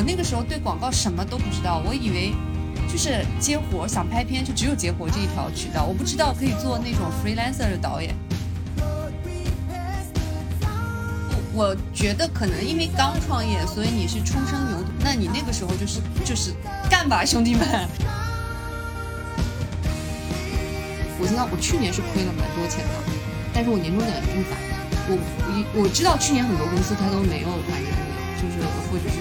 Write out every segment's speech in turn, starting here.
我那个时候对广告什么都不知道，我以为就是接活想拍片就只有接活这一条渠道，我不知道可以做那种 freelancer 的导演。我我觉得可能因为刚创业，所以你是初生牛犊，那你那个时候就是就是干吧，兄弟们！我知道我去年是亏了蛮多钱的，但是我年终奖也不发。我我我知道去年很多公司他都没有发年终奖，就是或者是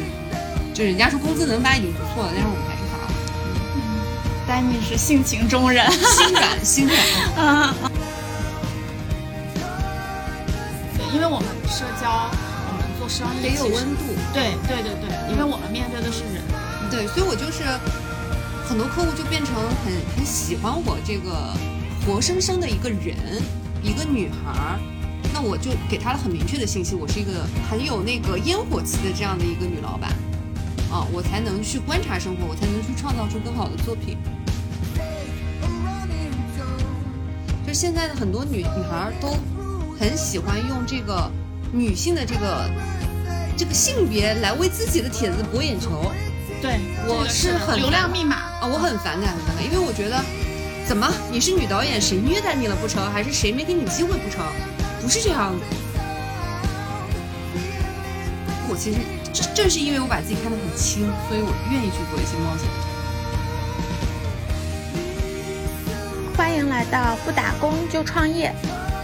就人家说工资能发已经不错了，但是我们还是发了。丹尼是性情中人，心软心软啊。对，因为我们社交，我们做生意得有温度。对对对对，因为我们面对的是人。对，所以我就是很多客户就变成很很喜欢我这个。活生生的一个人，一个女孩儿，那我就给她了很明确的信息，我是一个很有那个烟火气的这样的一个女老板，啊，我才能去观察生活，我才能去创造出更好的作品。就现在的很多女女孩都很喜欢用这个女性的这个这个性别来为自己的帖子博眼球。对，我是很流量密码啊，我很反感，很反感，因为我觉得。怎么？你是女导演，谁虐待你了不成？还是谁没给你机会不成？不是这样。我其实正正是因为我把自己看得很轻，所以我愿意去做一些冒险。欢迎来到不打工就创业，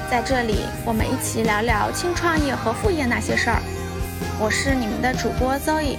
在这里我们一起聊聊轻创业和副业那些事儿。我是你们的主播 Zoe。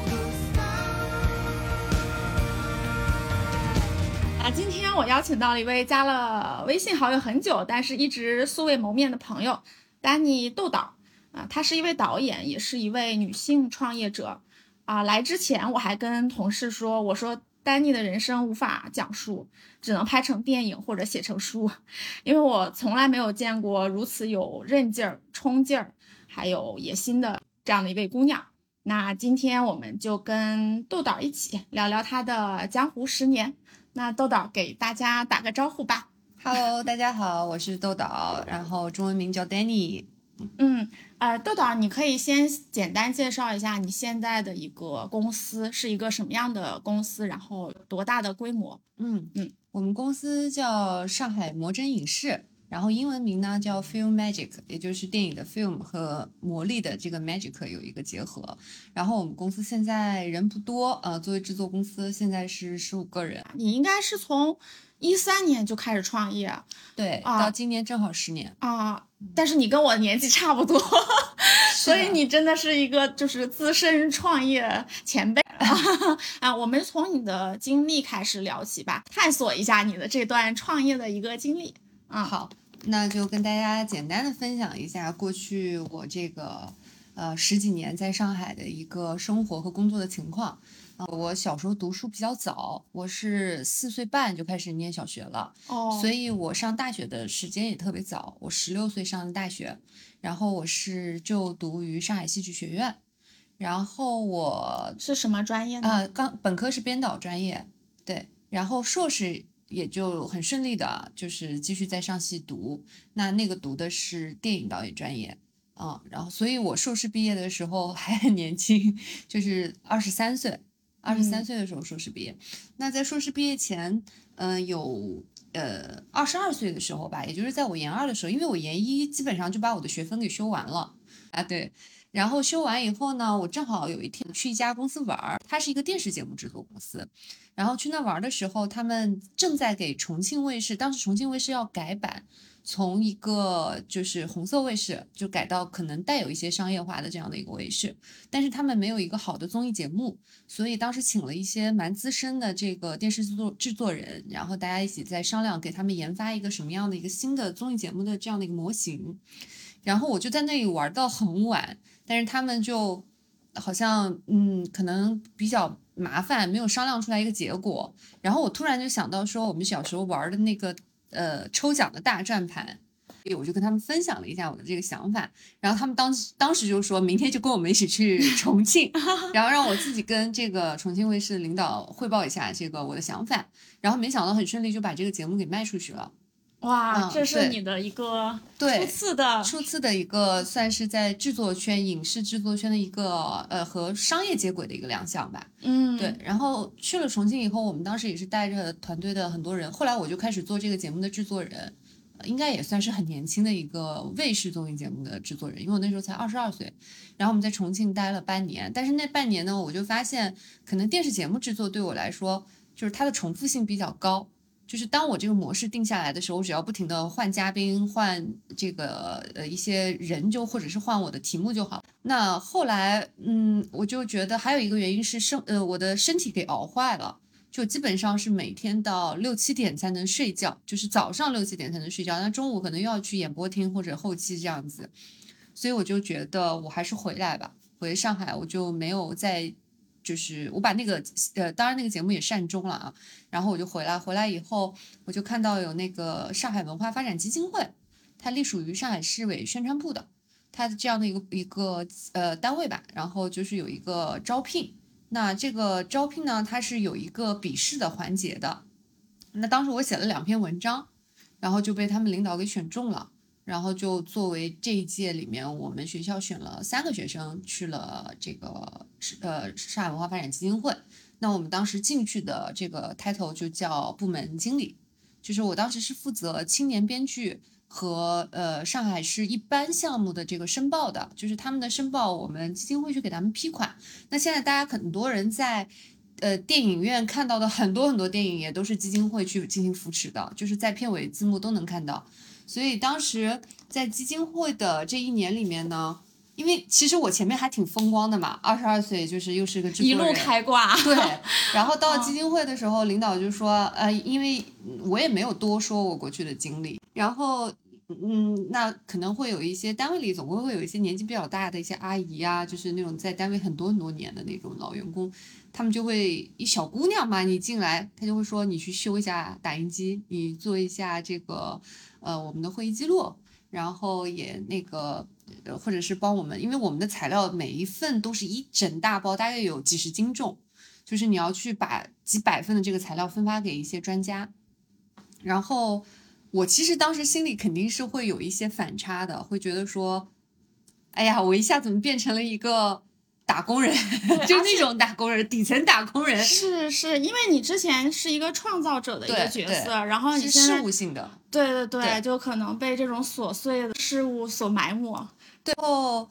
啊今天我邀请到了一位加了微信好友很久，但是一直素未谋面的朋友，丹尼豆导啊，她是一位导演，也是一位女性创业者啊。来之前我还跟同事说，我说丹尼的人生无法讲述，只能拍成电影或者写成书，因为我从来没有见过如此有韧劲儿、冲劲儿，还有野心的这样的一位姑娘。那今天我们就跟豆导一起聊聊她的江湖十年。那豆导给大家打个招呼吧。Hello，大家好，我是豆导，然后中文名叫 Danny。嗯，呃，豆豆，你可以先简单介绍一下你现在的一个公司是一个什么样的公司，然后多大的规模？嗯嗯，我们公司叫上海魔真影视。然后英文名呢叫 Film Magic，也就是电影的 film 和魔力的这个 magic 有一个结合。然后我们公司现在人不多，呃，作为制作公司，现在是十五个人。你应该是从一三年就开始创业，对，到今年正好十年啊。但是你跟我年纪差不多，所以你真的是一个就是资深创业前辈 啊。我们从你的经历开始聊起吧，探索一下你的这段创业的一个经历。啊，好，那就跟大家简单的分享一下过去我这个呃十几年在上海的一个生活和工作的情况。啊，我小时候读书比较早，我是四岁半就开始念小学了，哦，所以我上大学的时间也特别早，我十六岁上的大学，然后我是就读于上海戏剧学院，然后我是什么专业呢？啊，刚本科是编导专业，对，然后硕士。也就很顺利的，就是继续在上戏读。那那个读的是电影导演专业啊，然后，所以我硕士毕业的时候还很年轻，就是二十三岁，二十三岁的时候硕士毕业。那在硕士毕业前，嗯，有呃二十二岁的时候吧，也就是在我研二的时候，因为我研一基本上就把我的学分给修完了啊，对。然后修完以后呢，我正好有一天去一家公司玩儿，它是一个电视节目制作公司。然后去那玩的时候，他们正在给重庆卫视，当时重庆卫视要改版，从一个就是红色卫视，就改到可能带有一些商业化的这样的一个卫视。但是他们没有一个好的综艺节目，所以当时请了一些蛮资深的这个电视制作制作人，然后大家一起在商量，给他们研发一个什么样的一个新的综艺节目的这样的一个模型。然后我就在那里玩到很晚。但是他们就好像嗯，可能比较麻烦，没有商量出来一个结果。然后我突然就想到说，我们小时候玩的那个呃抽奖的大转盘，我就跟他们分享了一下我的这个想法。然后他们当当时就说明天就跟我们一起去 重庆，然后让我自己跟这个重庆卫视的领导汇报一下这个我的想法。然后没想到很顺利就把这个节目给卖出去了。哇，嗯这是你的一个对初次的初次的一个算是在制作圈、影视制作圈的一个呃和商业接轨的一个亮相吧。嗯，对，然后去了重庆以后，我们当时也是带着团队的很多人，后来我就开始做这个节目的制作人，呃应该也算是很年轻的一个卫视综艺节目的制作人，因为我那时候才二十二岁。然后我们在重庆待了半年，但是那半年呢，我就发现可能电视节目制作对我来说，就是它的重复性比较高。就是当我这个模式定下来的时候，我只要不停的换嘉宾、换这个呃一些人就或者是换我的题目就好。那后来，嗯，我就觉得还有一个原因是身呃我的身体给熬坏了，就基本上是每天到六七点才能睡觉，就是早上六七点才能睡觉，那中午可能又要去演播厅或者后期这样子，所以我就觉得我还是回来吧，回上海我就没有再。就是我把那个呃，当然那个节目也善终了啊，然后我就回来，回来以后我就看到有那个上海文化发展基金会，它隶属于上海市委宣传部的，它的这样的一个一个呃单位吧，然后就是有一个招聘，那这个招聘呢，它是有一个笔试的环节的，那当时我写了两篇文章，然后就被他们领导给选中了。然后就作为这一届里面，我们学校选了三个学生去了这个呃上海文化发展基金会。那我们当时进去的这个 title 就叫部门经理，就是我当时是负责青年编剧和呃上海市一般项目的这个申报的，就是他们的申报，我们基金会去给他们批款。那现在大家很多人在呃电影院看到的很多很多电影也都是基金会去进行扶持的，就是在片尾字幕都能看到。所以当时在基金会的这一年里面呢，因为其实我前面还挺风光的嘛，二十二岁就是又是个一路，开挂，对。然后到基金会的时候，领导就说，呃，因为我也没有多说我过去的经历，然后。嗯，那可能会有一些单位里总归会有一些年纪比较大的一些阿姨啊，就是那种在单位很多很多年的那种老员工，他们就会一小姑娘嘛，你进来，他就会说你去修一下打印机，你做一下这个呃我们的会议记录，然后也那个呃或者是帮我们，因为我们的材料每一份都是一整大包，大概有几十斤重，就是你要去把几百份的这个材料分发给一些专家，然后。我其实当时心里肯定是会有一些反差的，会觉得说，哎呀，我一下怎么变成了一个打工人，就那种打工人，底层打工人，是是，因为你之前是一个创造者的一个角色，然后你是事务性的。对对对，对就可能被这种琐碎的事物所埋没。对后，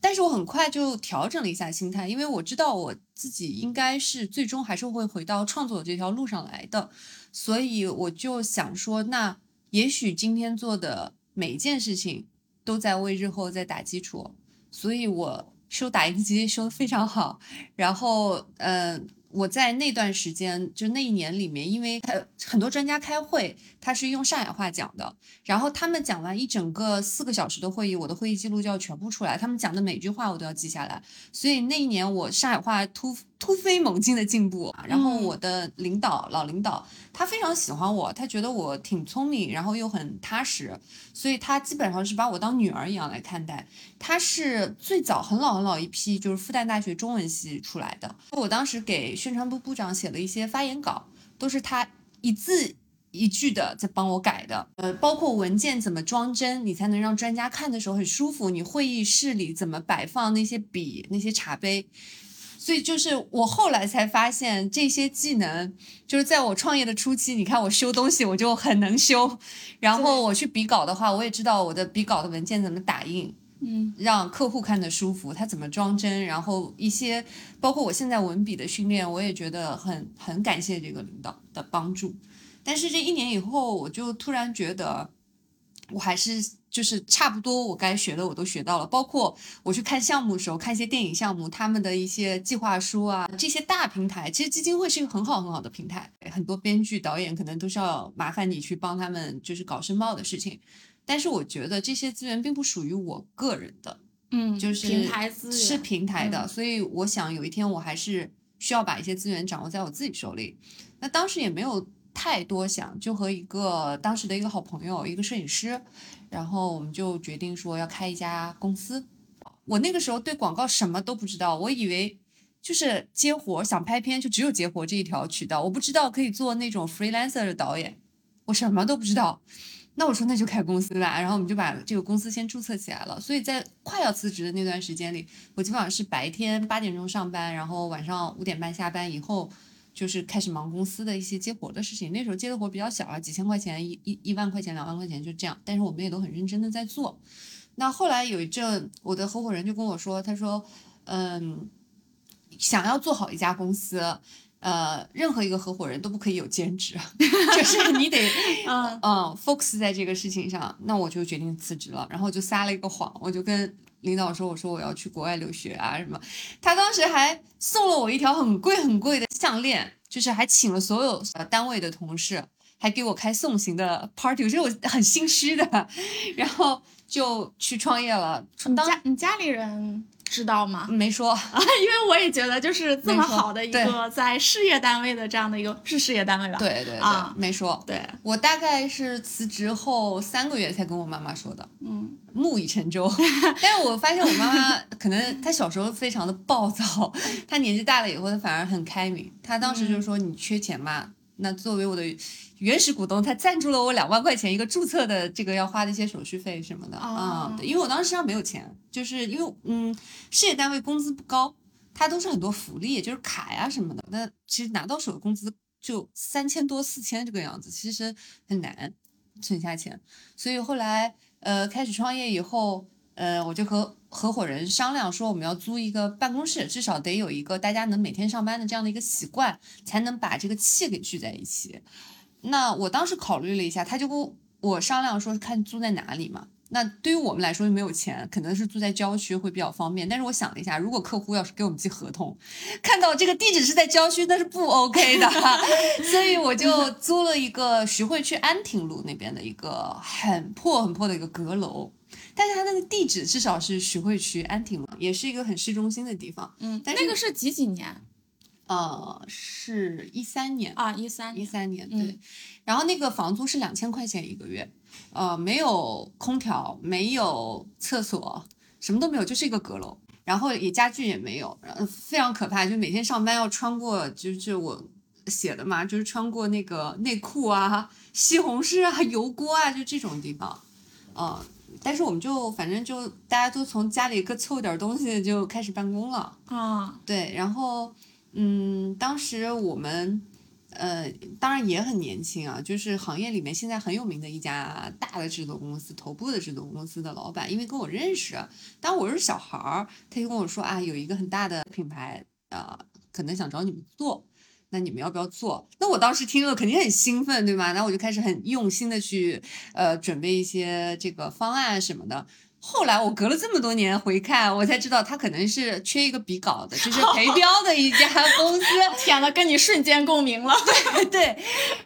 但是我很快就调整了一下心态，因为我知道我自己应该是最终还是会回到创作这条路上来的，所以我就想说，那也许今天做的每一件事情都在为日后在打基础，所以我修打印机修的非常好，然后呃。我在那段时间，就那一年里面，因为他很多专家开会，他是用上海话讲的，然后他们讲完一整个四个小时的会议，我的会议记录就要全部出来，他们讲的每句话我都要记下来，所以那一年我上海话突突飞猛进的进步。然后我的领导老领导他非常喜欢我，他觉得我挺聪明，然后又很踏实，所以他基本上是把我当女儿一样来看待。他是最早很老很老一批，就是复旦大学中文系出来的。我当时给宣传部部长写了一些发言稿，都是他一字一句的在帮我改的。呃，包括文件怎么装帧，你才能让专家看的时候很舒服。你会议室里怎么摆放那些笔、那些茶杯。所以就是我后来才发现，这些技能就是在我创业的初期，你看我修东西我就很能修，然后我去比稿的话，我也知道我的比稿的文件怎么打印，嗯，让客户看得舒服，他怎么装帧，然后一些包括我现在文笔的训练，我也觉得很很感谢这个领导的帮助。但是这一年以后，我就突然觉得，我还是就是差不多我该学的我都学到了，包括我去看项目的时候，看一些电影项目，他们的一些计划书啊，这些大平台，其实基金会是一个很好很好的平台，很多编剧导演可能都是要麻烦你去帮他们就是搞申报的事情。但是我觉得这些资源并不属于我个人的，嗯，就是平台资源是平台的，嗯所以我想有一天我还是需要把一些资源掌握在我自己手里。那当时也没有太多想，就和一个当时的一个好朋友，一个摄影师，然后我们就决定说要开一家公司。我那个时候对广告什么都不知道，我以为就是接活想拍片就只有接活这一条渠道，我不知道可以做那种 freelancer 的导演。我什么都不知道。那我说那就开公司吧，然后我们就把这个公司先注册起来了。所以在快要辞职的那段时间里，我基本上是白天八点钟上班，然后晚上五点半下班以后，就是开始忙公司的一些接活的事情。那时候接的活比较小啊，几千块钱、一一一万块钱、两万块钱就这样，但是我们也都很认真的在做。那后来有一阵，我的合伙人就跟我说，他说，嗯，想要做好一家公司。呃，任何一个合伙人都不可以有兼职，就是你得，嗯嗯，focus 在这个事情上。那我就决定辞职了，然后就撒了一个谎，我就跟领导说，我说我要去国外留学啊什么。他当时还送了我一条很贵很贵的项链，就是还请了所有单位的同事，还给我开送行的 party，我觉得我很心虚的，然后就去创业了。你家你家里人？知道吗？没说啊，因为我也觉得就是这么好的一个在事业单位的这样的一个是事业单位吧？对对啊，没说。对我大概是辞职后三个月才跟我妈妈说的，嗯，木已成舟。但是我发现我妈妈可能她小时候非常的暴躁，她年纪大了以后她反而很开明。她当时就说：“你缺钱吗？”那作为我的原始股东，他赞助了我两万块钱一个注册的这个要花的一些手续费什么的啊，因为我当时身上没有钱，就是因为嗯事业单位工资不高，它都是很多福利，就是卡呀什么的，那其实拿到手的工资就三千多四千这个样子，其实很难存下钱，所以后来呃开始创业以后。呃，我就和合伙人商量说，我们要租一个办公室，至少得有一个大家能每天上班的这样的一个习惯，才能把这个气给聚在一起。那我当时考虑了一下，他就跟我商量说，看租在哪里嘛。那对于我们来说又，没有钱，可能是住在郊区会比较方便。但是我想了一下，如果客户要是给我们寄合同，看到这个地址是在郊区，那是不 OK 的。所以我就租了一个徐汇区安亭路那边的一个很破很破的一个阁楼。但是它那个地址至少是徐汇区安亭嘛，也是一个很市中心的地方。嗯，但那个是几几年？呃，是一三年啊，一三一三年对。然后那个房租是两千块钱一个月，呃，没有空调，没有厕所，什么都没有，就是一个阁楼。然后也家具也没有，非常可怕。就每天上班要穿过，就是我写的嘛，就是穿过那个内裤啊、西红柿啊、油锅啊，就这种地方，嗯。但是我们就反正就大家都从家里各凑点东西就开始办公了啊，对，然后嗯，当时我们呃当然也很年轻啊，就是行业里面现在很有名的一家大的制作公司头部的制作公司的老板，因为跟我认识，当我是小孩儿，他就跟我说啊，有一个很大的品牌啊，可能想找你们做。那你们要不要做？那我当时听了肯定很兴奋，对吗？那我就开始很用心的去呃准备一些这个方案什么的。后来我隔了这么多年回看，我才知道他可能是缺一个比稿的，就是 陪标的一家公司。天呐，跟你瞬间共鸣了。对对。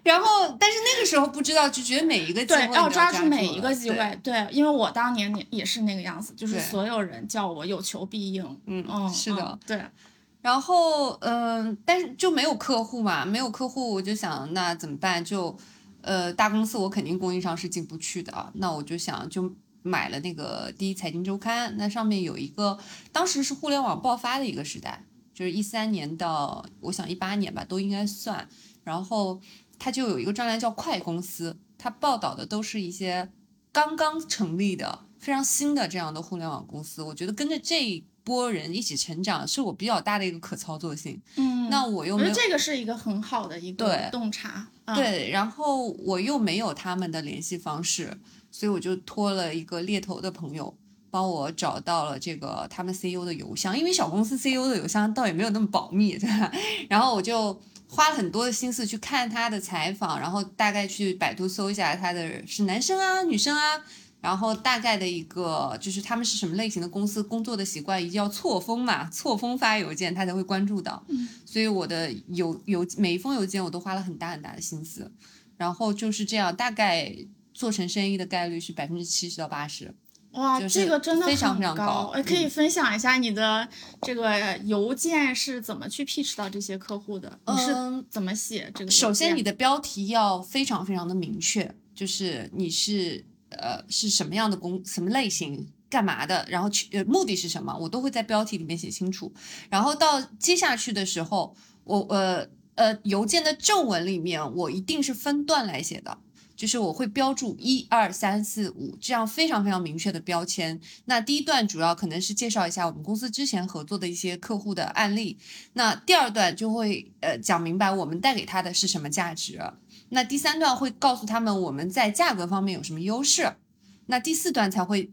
然后，但是那个时候不知道，就觉得每一个机会要抓住每一个机会。对，因为我当年也也是那个样子，就是所有人叫我有求必应。嗯嗯，是的，对。然后，嗯，但是就没有客户嘛，没有客户，我就想那怎么办？就，呃，大公司我肯定供应商是进不去的，那我就想就买了那个第一财经周刊，那上面有一个，当时是互联网爆发的一个时代，就是一三年到我想一八年吧，都应该算。然后它就有一个专栏叫快公司，它报道的都是一些刚刚成立的、非常新的这样的互联网公司。我觉得跟着这一。波人一起成长是我比较大的一个可操作性，嗯，那我又没有这个是一个很好的一个洞察，对，然后我又没有他们的联系方式，所以我就托了一个猎头的朋友帮我找到了这个他们 CEO 的邮箱，因为小公司 CEO 的邮箱倒也没有那么保密，对吧？然后我就花了很多的心思去看他的采访，然后大概去百度搜一下他的是男生啊，女生啊。然后大概的一个就是他们是什么类型的公司，工作的习惯一定要错峰嘛，错峰发邮件他才会关注到。嗯，所以我的邮邮每一封邮件我都花了很大很大的心思，然后就是这样，大概做成生意的概率是百分之七十到八十。哇，这个真的非常非常高。可以分享一下你的这个邮件是怎么去 pitch 到这些客户的？你是怎么写这个？首先，你的标题要非常非常的明确，就是你是。呃，是什么样的工，什么类型，干嘛的？然后去呃，目的是什么？我都会在标题里面写清楚。然后到接下去的时候，我呃呃，邮件的正文里面，我一定是分段来写的。就是我会标注一二三四五这样非常非常明确的标签。那第一段主要可能是介绍一下我们公司之前合作的一些客户的案例，那第二段就会呃讲明白我们带给他的是什么价值，那第三段会告诉他们我们在价格方面有什么优势，那第四段才会。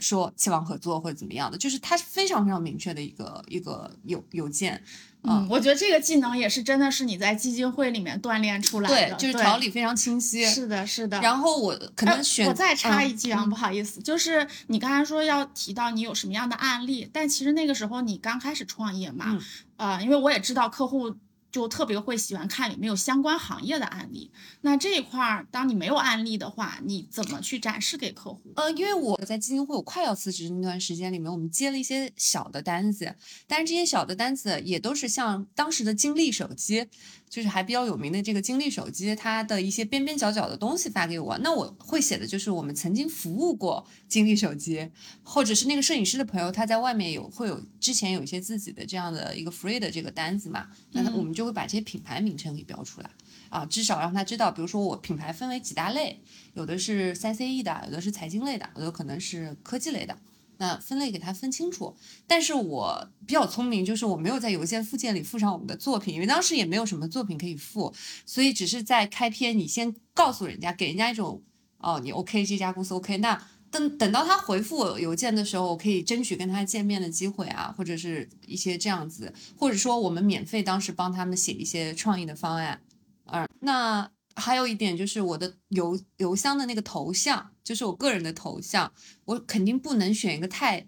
说期望合作或者怎么样的，就是它是非常非常明确的一个一个邮邮件。嗯，我觉得这个技能也是真的是你在基金会里面锻炼出来的，对，就是条理非常清晰。是的，是的。然后我可能选，我再插一句啊，不好意思，就是你刚才说要提到你有什么样的案例，但其实那个时候你刚开始创业嘛，呃，因为我也知道客户。就特别会喜欢看有没有相关行业的案例。那这一块儿，当你没有案例的话，你怎么去展示给客户？呃，因为我在基金会我快要辞职那段时间里面，我们接了一些小的单子，但是这些小的单子也都是像当时的金立手机。就是还比较有名的这个金立手机，它的一些边边角角的东西发给我，那我会写的就是我们曾经服务过金立手机，或者是那个摄影师的朋友他在外面有会有之前有一些自己的这样的一个 free 的这个单子嘛，那我们就会把这些品牌名称给标出来啊，至少让他知道，比如说我品牌分为几大类，有的是三 C E 的，有的是财经类的，有的可能是科技类的。那分类给它分清楚，但是我比较聪明，就是我没有在邮件附件里附上我们的作品，因为当时也没有什么作品可以附，所以只是在开篇你先告诉人家，给人家一种哦你 OK 这家公司 OK，那等等到他回复我邮件的时候，我可以争取跟他见面的机会啊，或者是一些这样子，或者说我们免费当时帮他们写一些创意的方案，啊，那。还有一点就是我的邮邮箱的那个头像，就是我个人的头像，我肯定不能选一个太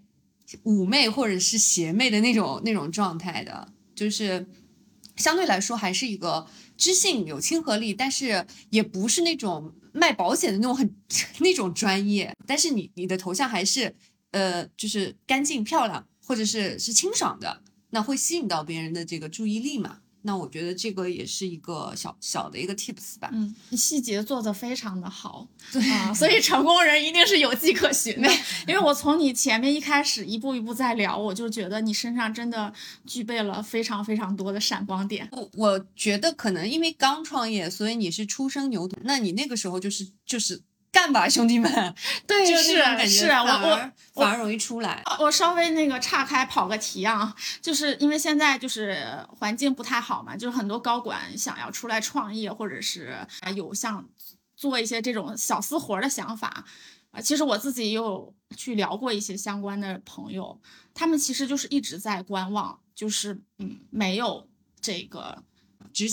妩媚或者是邪魅的那种那种状态的，就是相对来说还是一个知性有亲和力，但是也不是那种卖保险的那种很 那种专业，但是你你的头像还是呃就是干净漂亮或者是是清爽的，那会吸引到别人的这个注意力嘛。那我觉得这个也是一个小小的一个 tips 吧。嗯，细节做的非常的好，对啊，所以成功人一定是有迹可循的。因为我从你前面一开始一步一步在聊，我就觉得你身上真的具备了非常非常多的闪光点。我我觉得可能因为刚创业，所以你是初生牛犊，那你那个时候就是就是。干吧，兄弟们！对，是是，我我反而容易出来。我稍微那个岔开跑个题啊，就是因为现在就是环境不太好嘛，就是很多高管想要出来创业，或者是有像做一些这种小私活的想法啊。其实我自己也有去聊过一些相关的朋友，他们其实就是一直在观望，就是嗯，没有这个。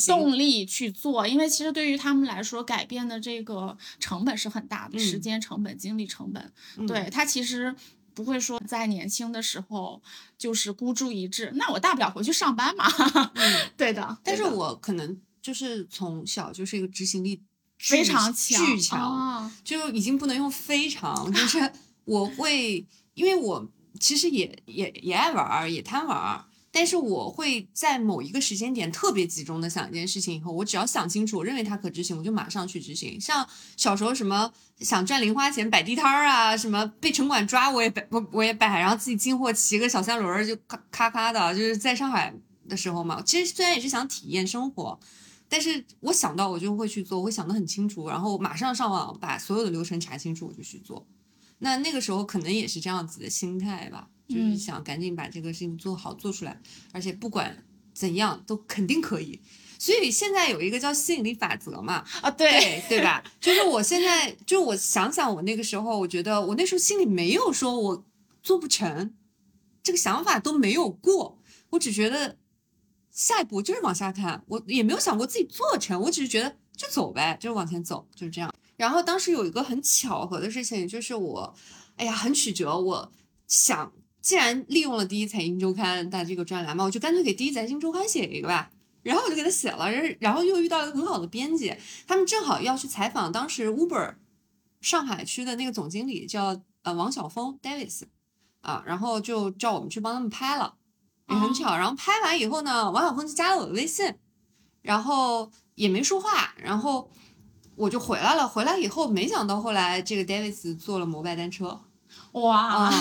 动力去做，因为其实对于他们来说，改变的这个成本是很大的，时间成本、精力成本。对他其实不会说在年轻的时候就是孤注一掷，那我大不了回去上班嘛。对的，但是我可能就是从小就是一个执行力非常强，巨强，就已经不能用非常，就是 我会，因为我其实也也也爱玩，也贪玩。但是我会在某一个时间点特别集中的想一件事情，以后我只要想清楚，我认为它可执行，我就马上去执行。像小时候什么想赚零花钱摆地摊儿啊，什么被城管抓我也摆，我我也摆，然后自己进货骑个小三轮儿就咔咔咔的，就是在上海的时候嘛。其实虽然也是想体验生活，但是我想到我就会去做，我会想得很清楚，然后马上上网把所有的流程查清楚，我就去做。那那个时候可能也是这样子的心态吧。就是想赶紧把这个事情做好做出来，而且不管怎样都肯定可以。所以现在有一个叫吸引力法则嘛，啊对对吧？就是我现在就我想想我那个时候，我觉得我那时候心里没有说我做不成，这个想法都没有过。我只觉得下一步就是往下看，我也没有想过自己做成，我只是觉得就走呗，就是往前走，就是这样。然后当时有一个很巧合的事情，就是我，哎呀，很曲折，我想。既然利用了第一财经周刊的这个专栏嘛，我就干脆给第一财经周刊写一个吧。然后我就给他写了，然后又遇到了一个很好的编辑，他们正好要去采访当时 Uber 上海区的那个总经理，叫呃王晓峰 Davis 啊，然后就叫我们去帮他们拍了，也很巧。然后拍完以后呢，王晓峰就加了我的微信，然后也没说话，然后我就回来了。回来以后，没想到后来这个 Davis 做了摩拜单车，哇！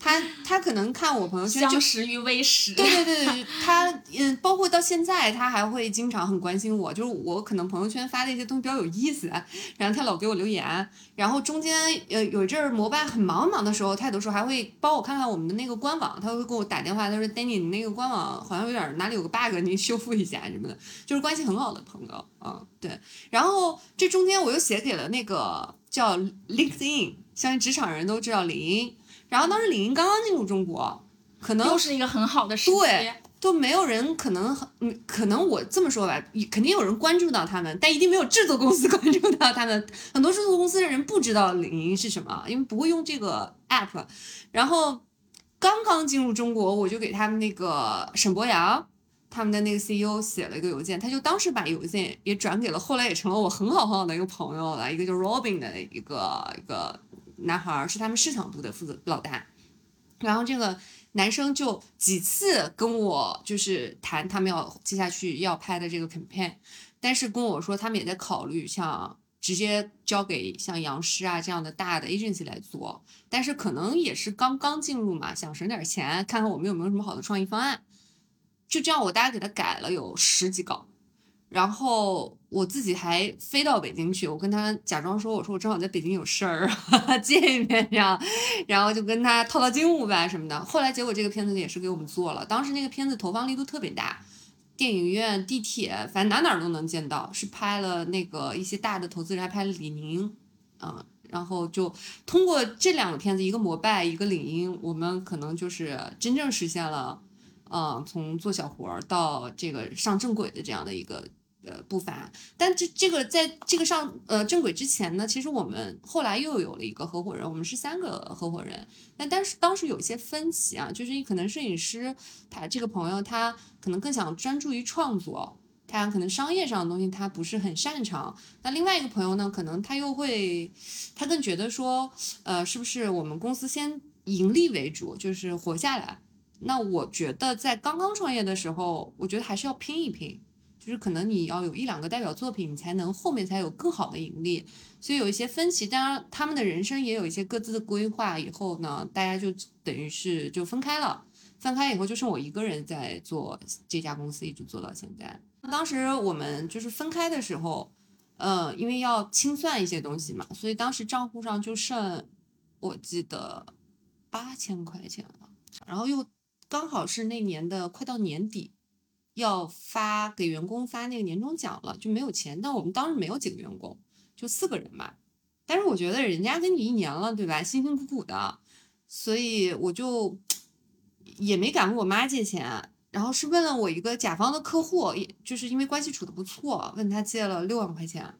他他可能看我朋友圈就相识于微时。对对对对，他嗯，包括到现在，他还会经常很关心我，就是我可能朋友圈发的一些东西比较有意思，然后他老给我留言，然后中间呃有一阵儿摩拜很忙忙的时候，他有的时候还会帮我看看我们的那个官网，他会给我打电话，他说 Danny，你那个官网好像有点哪里有个 bug，你修复一下什么的，就是关系很好的朋友啊、对，然后这中间我又写给了那个叫 LinkedIn，相信职场人都知道领英。然后当时李宁刚刚进入中国，可能又是一个很好的时机。对都没有人可能很，嗯，可能我这么说吧，肯定有人关注到他们，但一定没有制作公司关注到他们。很多制作公司的人不知道李宁是什么，因为不会用这个 app。然后刚刚进入中国，我就给他们那个沈博阳。他们的那个 CEO 写了一个邮件，他就当时把邮件也转给了，后来也成了我很好很好的一个朋友了，一个叫 Robin 的一个一个男孩，是他们市场部的负责老大。然后这个男生就几次跟我就是谈他们要接下去要拍的这个 campaign，但是跟我说他们也在考虑像直接交给像杨师啊这样的大的 agency 来做，但是可能也是刚刚进入嘛，想省点钱，看看我们有没有什么好的创意方案。就这样，我大概给他改了有十几稿，然后我自己还飞到北京去，我跟他假装说，我说我正好在北京有事儿，见一面这样，然后就跟他套套近乎呗什么的。后来结果这个片子也是给我们做了，当时那个片子投放力度特别大，电影院、地铁，反正哪哪儿都能见到，是拍了那个一些大的投资人还拍了李宁，嗯。然后就通过这两个片子，一个摩拜，一个领英，我们可能就是真正实现了。嗯，从做小活儿到这个上正轨的这样的一个呃步伐，但这这个在这个上呃正轨之前呢，其实我们后来又有了一个合伙人，我们是三个合伙人，但但是当时有一些分歧啊，就是可能摄影师他这个朋友他可能更想专注于创作，他可能商业上的东西他不是很擅长，那另外一个朋友呢，可能他又会他更觉得说，呃，是不是我们公司先盈利为主，就是活下来。那我觉得在刚刚创业的时候，我觉得还是要拼一拼，就是可能你要有一两个代表作品，你才能后面才有更好的盈利。所以有一些分歧，当然他们的人生也有一些各自的规划。以后呢，大家就等于是就分开了。分开以后，就剩我一个人在做这家公司，一直做到现在。当时我们就是分开的时候，呃，因为要清算一些东西嘛，所以当时账户上就剩我记得八千块钱了，然后又。刚好是那年的快到年底，要发给员工发那个年终奖了，就没有钱。但我们当时没有几个员工，就四个人嘛。但是我觉得人家跟你一年了，对吧？辛辛苦苦的，所以我就也没敢问我妈借钱。然后是问了我一个甲方的客户，也就是因为关系处的不错，问他借了六万块钱，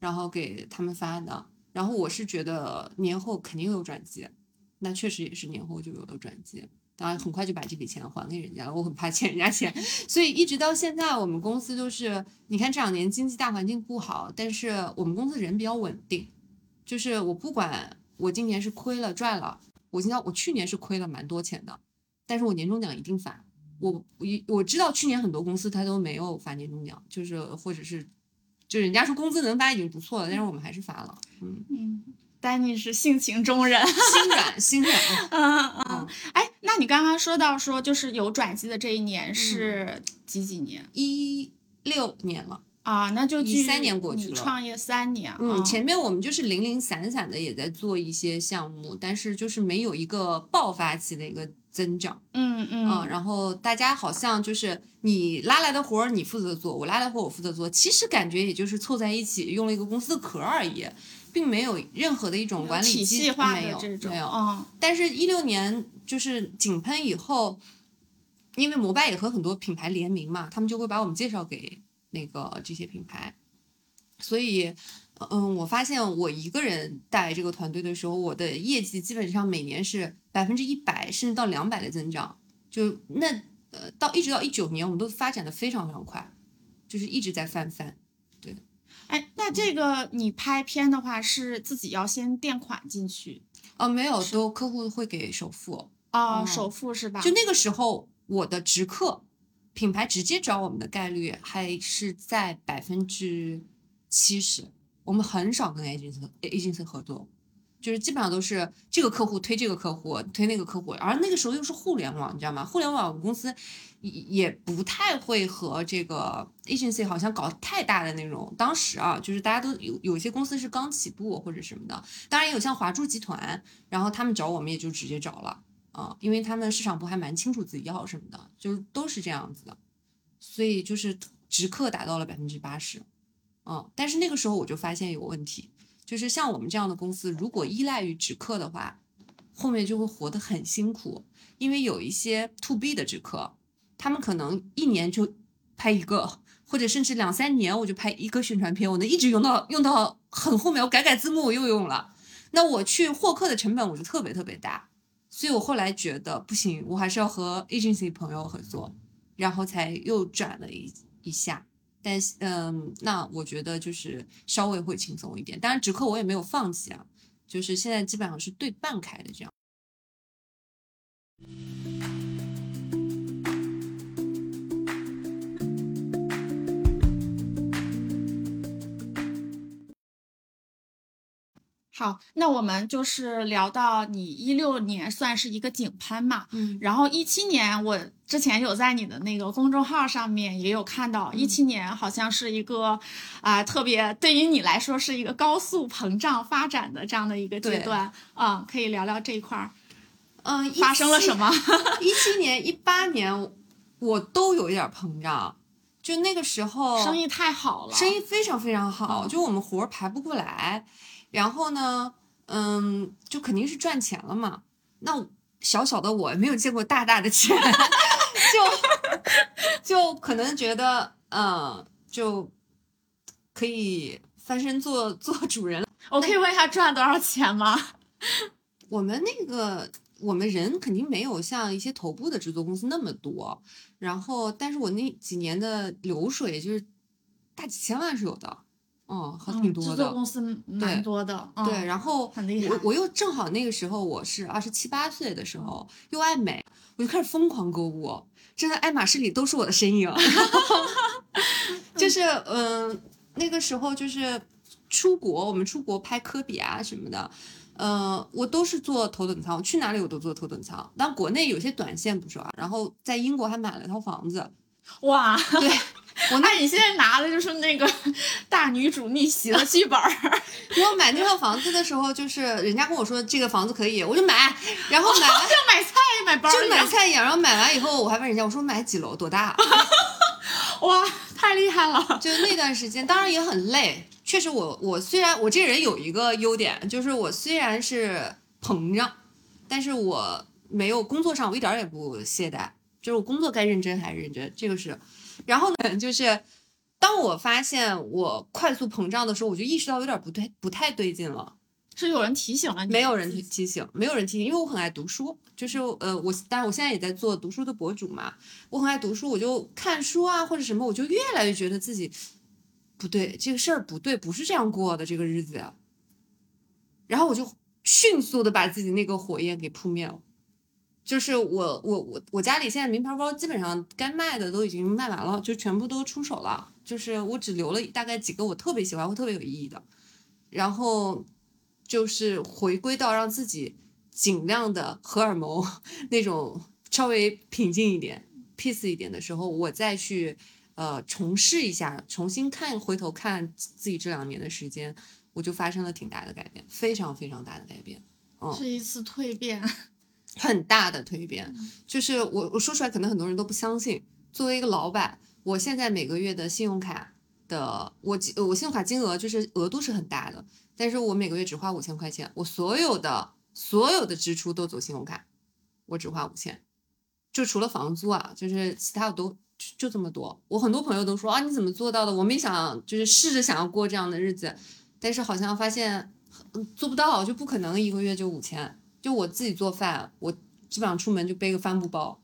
然后给他们发的。然后我是觉得年后肯定有转机，那确实也是年后就有了转机。当然，很快就把这笔钱还给人家了。我很怕欠人家钱，所以一直到现在，我们公司都是你看这两年经济大环境不好，但是我们公司人比较稳定。就是我不管我今年是亏了赚了，我今年我去年是亏了蛮多钱的，但是我年终奖一定发。我我我知道去年很多公司他都没有发年终奖，就是或者是就人家说工资能发已经不错了，但是我们还是发了。嗯，丹尼是性情中人，心 软心软。嗯嗯，哎。那你刚刚说到说就是有转机的这一年是几几年？一六年了啊，那就一三年过去了。创业三年，嗯，前面我们就是零零散散的也在做一些项目，但是就是没有一个爆发期的一个增长。嗯嗯，然后大家好像就是你拉来的活儿你负责做，我拉的活儿我负责做，其实感觉也就是凑在一起用了一个公司的壳而已。并没有任何的一种管理体系化的这种，没有。嗯，但是，一六年就是井喷以后，因为摩拜也和很多品牌联名嘛，他们就会把我们介绍给那个这些品牌。所以，嗯，我发现我一个人带这个团队的时候，我的业绩基本上每年是百分之一百甚至到两百的增长。就那呃，到一直到一九年，我们都发展的非常非常快，就是一直在翻番。哎，那这个你拍片的话是自己要先垫款进去？哦，没有，都客户会给首付。哦，首付是吧？就那个时候，我的直客品牌直接找我们的概率还是在百分之七十。我们很少跟 agency agency 合作，就是基本上都是这个客户推这个客户，推那个客户，而那个时候又是互联网，你知道吗？互联网公司也也不太会和这个 agency 好像搞太大的那种。当时啊，就是大家都有有些公司是刚起步或者什么的，当然也有像华住集团，然后他们找我们也就直接找了啊，因为他们市场部还蛮清楚自己要什么的，就是都是这样子的，所以就是直客达到了百分之八十，嗯，但是那个时候我就发现有问题。就是像我们这样的公司，如果依赖于直客的话，后面就会活得很辛苦。因为有一些 to B 的直客，他们可能一年就拍一个，或者甚至两三年我就拍一个宣传片，我能一直用到用到很后面，我改改字幕我又用了。那我去获客的成本我就特别特别大，所以我后来觉得不行，我还是要和 agency 朋友合作，然后才又转了一一下。但嗯，那我觉得就是稍微会轻松一点。当然，直客我也没有放弃啊，就是现在基本上是对半开的这样。好，那我们就是聊到你一六年算是一个井喷嘛，嗯，然后一七年我之前有在你的那个公众号上面也有看到，一七年好像是一个啊特别对于你来说是一个高速膨胀发展的这样的一个阶段，嗯，可以聊聊这一块儿，嗯，发生了什么？一七年、一八年我都有一点膨胀，就那个时候生意太好了，生意非常非常好，就我们活儿排不过来。然后呢，嗯，就肯定是赚钱了嘛。那小小的我没有见过大大的钱，就就可能觉得，嗯，就可以翻身做做主人。我可以问一下赚多少钱吗？我们那个我们人肯定没有像一些头部的制作公司那么多，然后，但是我那几年的流水就是大几千万是有的。哦，还挺多的。制作公司蛮多的，对，然后很厉害。我我又正好那个时候我是二十七八岁的时候，又爱美，我就开始疯狂购物，真的爱马仕里都是我的身影。就是嗯，那个时候就是出国，我们出国拍科比啊什么的，嗯，我都是坐头等舱，去哪里我都坐头等舱。但国内有些短线不说啊，然后在英国还买了套房子，哇，对。我那你现在拿的就是那个大女主逆袭的剧本儿。我买那套房子的时候，就是人家跟我说这个房子可以，我就买，然后买完像买菜买包就买菜一样。然后买完以后，我还问人家，我说买几楼多大？哇，太厉害了！就那段时间，当然也很累。确实，我我虽然我这人有一个优点，就是我虽然是膨胀，但是我没有工作上我一点也不懈怠，就是我工作该认真还是认真，这个是。然后呢，就是当我发现我快速膨胀的时候，我就意识到有点不对，不太对劲了。是有人提醒了你？没有人提醒，没有人提醒，因为我很爱读书。就是呃，我当然我现在也在做读书的博主嘛，我很爱读书，我就看书啊或者什么，我就越来越觉得自己不对，这个事儿不对，不是这样过的这个日子。然后我就迅速的把自己那个火焰给扑灭了。就是我我我我家里现在名牌包基本上该卖的都已经卖完了，就全部都出手了。就是我只留了大概几个我特别喜欢或特别有意义的，然后就是回归到让自己尽量的荷尔蒙那种稍微平静一点、peace 一点的时候，我再去呃重试一下，重新看回头看自己这两年的时间，我就发生了挺大的改变，非常非常大的改变。嗯，是一次蜕变。很大的蜕变，就是我我说出来可能很多人都不相信。作为一个老板，我现在每个月的信用卡的我我信用卡金额就是额度是很大的，但是我每个月只花五千块钱，我所有的所有的支出都走信用卡，我只花五千，就除了房租啊，就是其他的都就这么多。我很多朋友都说啊，你怎么做到的？我们也想就是试着想要过这样的日子，但是好像发现做不到，就不可能一个月就五千。就我自己做饭，我基本上出门就背个帆布包，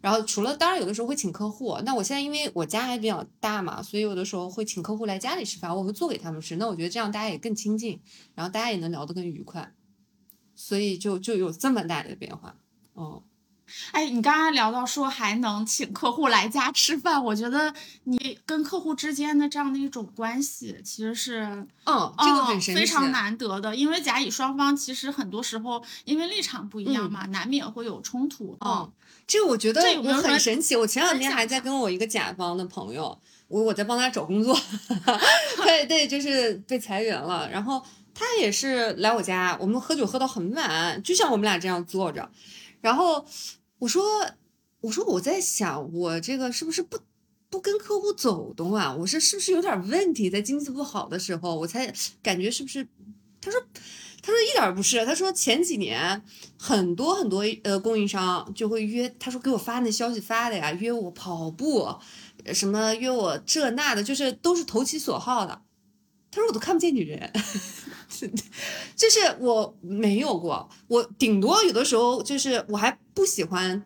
然后除了当然有的时候会请客户，那我现在因为我家还比较大嘛，所以有的时候会请客户来家里吃饭，我会做给他们吃。那我觉得这样大家也更亲近，然后大家也能聊得更愉快，所以就就有这么大的变化。哦，哎，你刚刚聊到说还能请客户来家吃饭，我觉得你跟客户之间的这样的一种关系，其实是嗯，这个很神奇，非常难得的。因为甲乙双方其实很多时候因为立场不一样嘛，难免会有冲突。嗯，这个我觉得我很神奇。我前两天还在跟跟我一个甲方的朋友，我我在帮他找工作，对对，就是被裁员了，然后他也是来我家，我们喝酒喝到很晚，就像我们俩这样坐着，然后。我说，我说我在想，我这个是不是不不跟客户走动啊？我说是不是有点问题？在经济不好的时候，我才感觉是不是？他说，他说一点不是。他说前几年很多很多呃供应商就会约，他说给我发那消息发的呀，约我跑步，什么约我这那的，就是都是投其所好的。他说我都看不见女人，就是我没有过，我顶多有的时候就是我还不喜欢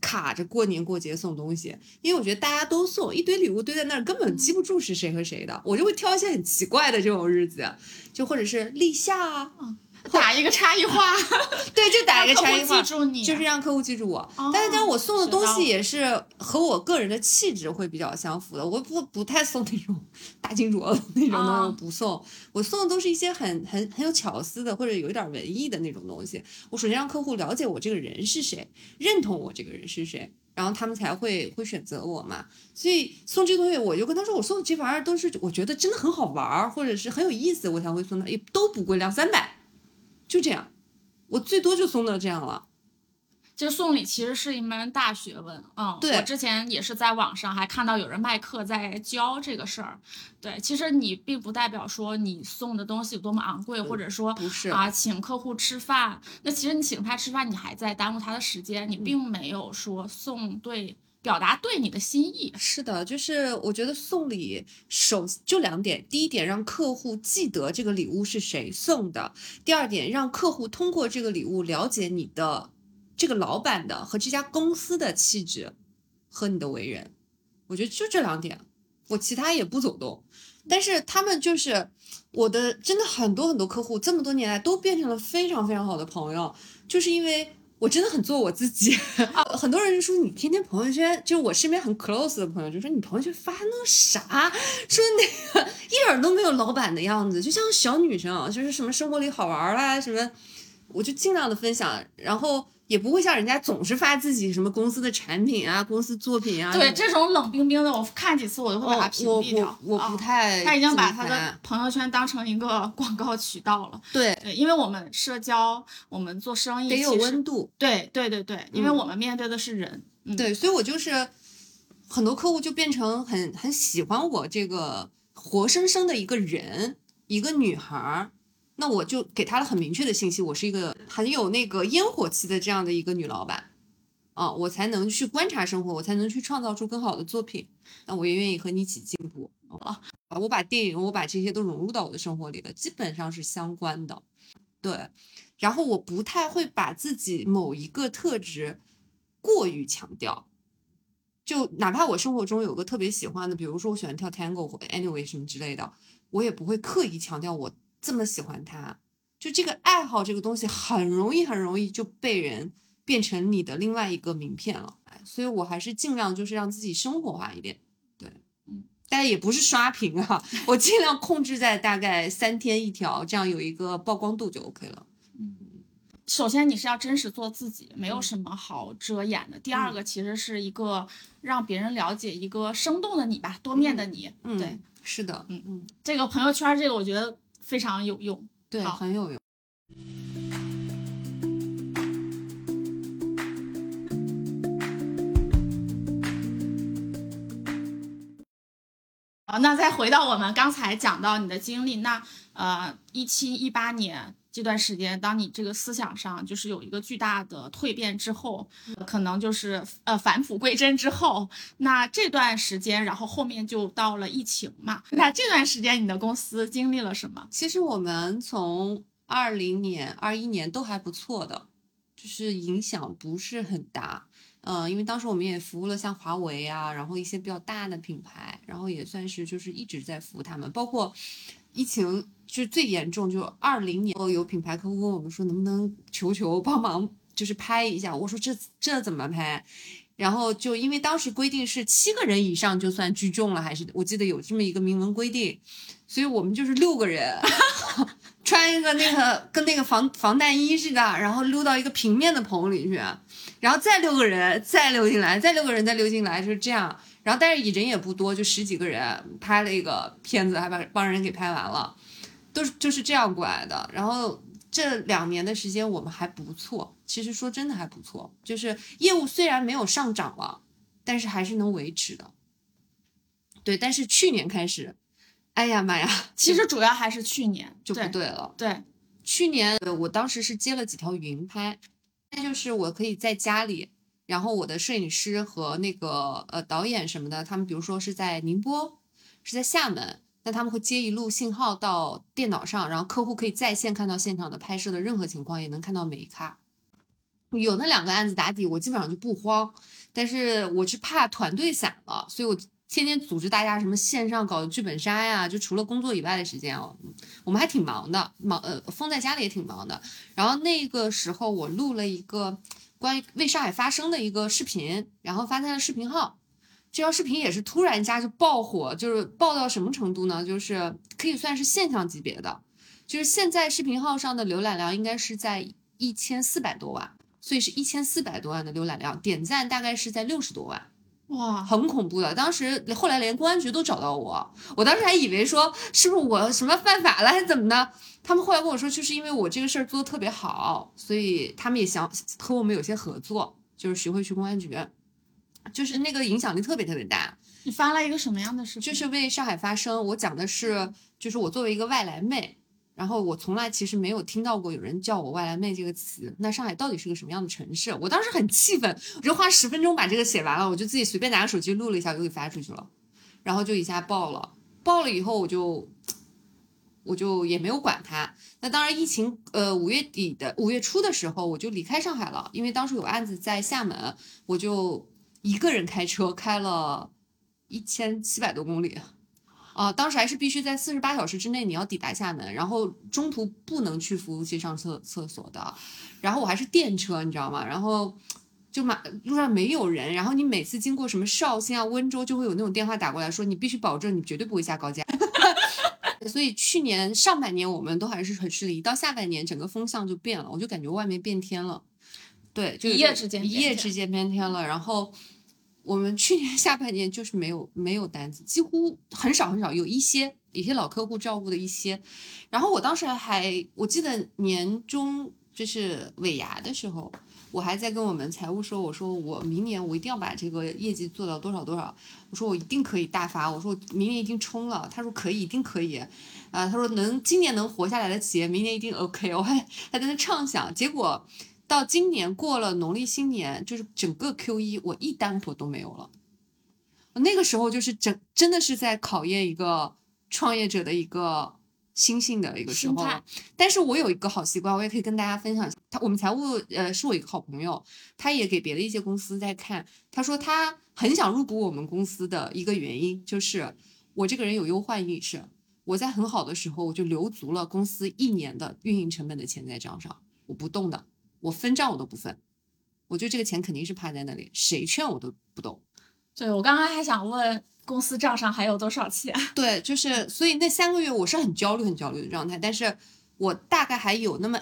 卡着过年过节送东西，因为我觉得大家都送一堆礼物堆在那儿，根本记不住是谁和谁的，我就会挑一些很奇怪的这种日子，就或者是立夏啊。打一个差异化，对，就打一个差异化，你，就是让客户记住我。但是，但是我送的东西也是和我个人的气质会比较相符的。我不不太送那种 大金镯子那种东西，不送。我送的都是一些很很很有巧思的，或者有一点文艺的那种东西。我首先让客户了解我这个人是谁，认同我这个人是谁，然后他们才会会选择我嘛。所以送这东西，我就跟他说，我送的这玩意儿都是我觉得真的很好玩儿，或者是很有意思，我才会送他，也都不贵，两三百。就这样，我最多就送到这样了。就送礼其实是一门大学问，嗯，对我之前也是在网上还看到有人卖课在教这个事儿。对，其实你并不代表说你送的东西有多么昂贵，或者说不是啊，请客户吃饭，那其实你请他吃饭，你还在耽误他的时间，你并没有说送对。表达对你的心意是的，就是我觉得送礼首就两点，第一点让客户记得这个礼物是谁送的，第二点让客户通过这个礼物了解你的这个老板的和这家公司的气质和你的为人。我觉得就这两点，我其他也不走动。但是他们就是我的，真的很多很多客户，这么多年来都变成了非常非常好的朋友，就是因为。我真的很做我自己啊！很多人就说你天天朋友圈，就是我身边很 close 的朋友就说你朋友圈发那啥，说那个一点都没有老板的样子，就像小女生，就是什么生活里好玩啦什么，我就尽量的分享，然后。也不会像人家总是发自己什么公司的产品啊、公司作品啊。对，这种冷冰冰的，我看几次我就会把它屏蔽掉。我我不太。他已经把他的朋友圈当成一个 广告渠道了。对对，因为我们社交，我们做生意得有温度。对对对对，因为我们面对的是人。对，所以我就是很多客户就变成很很喜欢我这个活生生的一个人，一个女孩儿。那我就给他了很明确的信息，我是一个很有那个烟火气的这样的一个女老板，啊，我才能去观察生活，我才能去创造出更好的作品。那我也愿意和你一起进步啊！我把电影，我把这些都融入到我的生活里了，基本上是相关的。对，然后我不太会把自己某一个特质过于强调，就哪怕我生活中有个特别喜欢的，比如说我喜欢跳 Tango 或 Anyway 什么之类的，我也不会刻意强调我。这么喜欢他，就这个爱好这个东西很容易很容易就被人变成你的另外一个名片了，所以我还是尽量就是让自己生活化一点，对，嗯，但也不是刷屏啊，我尽量控制在大概三天一条，这样有一个曝光度就 OK 了。嗯，首先你是要真实做自己，没有什么好遮掩的。第二个其实是一个让别人了解一个生动的你吧，多面的你。嗯，对，是的，嗯嗯，这个朋友圈这个我觉得。非常有用，对，很有用。好，那再回到我们刚才讲到你的经历，那呃，一七一八年。这段时间，当你这个思想上就是有一个巨大的蜕变之后，可能就是呃返璞归真之后，那这段时间，然后后面就到了疫情嘛。那这段时间你的公司经历了什么？其实我们从二零年、二一年都还不错的，就是影响不是很大。嗯，因为当时我们也服务了像华为啊，然后一些比较大的品牌，然后也算是就是一直在服务他们，包括疫情。就最严重，就二零年，有品牌客户问我们说，能不能求求帮忙就是拍一下。我说这这怎么拍？然后就因为当时规定是七个人以上就算聚众了，还是我记得有这么一个明文规定，所以我们就是六个人，穿一个那个跟那个防防弹衣似的，然后溜到一个平面的棚里去，然后再六个人再溜进来，再六个人再溜进来，就是这样。然后但是人也不多，就十几个人拍了一个片子，还把帮人给拍完了，都是就是这样过来的。然后。这两年的时间我们还不错，其实说真的还不错，就是业务虽然没有上涨了，但是还是能维持的。对，但是去年开始，哎呀妈呀，其实主要还是去年就不对了。对，去年我当时是接了几条云拍，那就是我可以在家里，然后我的摄影师和那个呃导演什么的，他们比如说是在宁波，是在厦门。那他们会接一路信号到电脑上，然后客户可以在线看到现场的拍摄的任何情况，也能看到每一卡。有那两个案子打底，我基本上就不慌。但是我是怕团队散了，所以我天天组织大家什么线上搞剧本杀呀，就除了工作以外的时间哦，我们还挺忙的，忙呃封在家里也挺忙的。然后那个时候我录了一个关于为上海发声的一个视频，然后发在了视频号。这条视频也是突然一下就爆火，就是爆到什么程度呢？就是可以算是现象级别的，就是现在视频号上的浏览量应该是在一千四百多万，所以是一千四百多万的浏览量，点赞大概是在六十多万，哇，很恐怖的。当时后来连公安局都找到我，我当时还以为说是不是我什么犯法了还是怎么的，他们后来跟我说，就是因为我这个事儿做的特别好，所以他们也想和我们有些合作，就是徐汇区公安局。就是那个影响力特别特别大。你发了一个什么样的视频？就是为上海发声。我讲的是，就是我作为一个外来妹，然后我从来其实没有听到过有人叫我外来妹这个词。那上海到底是个什么样的城市？我当时很气愤，我就花十分钟把这个写完了，我就自己随便拿个手机录了一下，就给发出去了，然后就一下爆了。爆了以后，我就我就也没有管它。那当然，疫情呃五月底的五月初的时候，我就离开上海了，因为当时有案子在厦门，我就。一个人开车开了一千七百多公里，啊，当时还是必须在四十八小时之内你要抵达厦门，然后中途不能去服务器上厕厕所的，然后我还是电车，你知道吗？然后就马路上没有人，然后你每次经过什么绍兴啊、温州，就会有那种电话打过来说你必须保证你绝对不会下高架。所以去年上半年我们都还是很顺利，到下半年整个风向就变了，我就感觉外面变天了，对，就一夜之间一夜之间变天了，然后。我们去年 下半年就是没有没有单子，几乎很少很少，有一些有些老客户照顾的一些。然后我当时还我记得年终就是尾牙的时候，我还在跟我们财务说，我说我明年我一定要把这个业绩做到多少多少，我说我一定可以大发，我说我明年一定冲了。他说可以，一定可以。啊，他说能今年能活下来的企业，明年一定 OK。我还 还在那畅想，结果。到今年过了农历新年，就是整个 Q 一我一单活都没有了。那个时候就是整真的是在考验一个创业者的一个心性的一个时候。但是我有一个好习惯，我也可以跟大家分享。他我们财务呃是我一个好朋友，他也给别的一些公司在看。他说他很想入股我们公司的一个原因，就是我这个人有忧患意识。我在很好的时候，我就留足了公司一年的运营成本的钱在账上，我不动的。我分账我都不分，我觉得这个钱肯定是趴在那里，谁劝我都不动。对我刚刚还想问公司账上还有多少钱？对，就是所以那三个月我是很焦虑、很焦虑的状态，但是我大概还有那么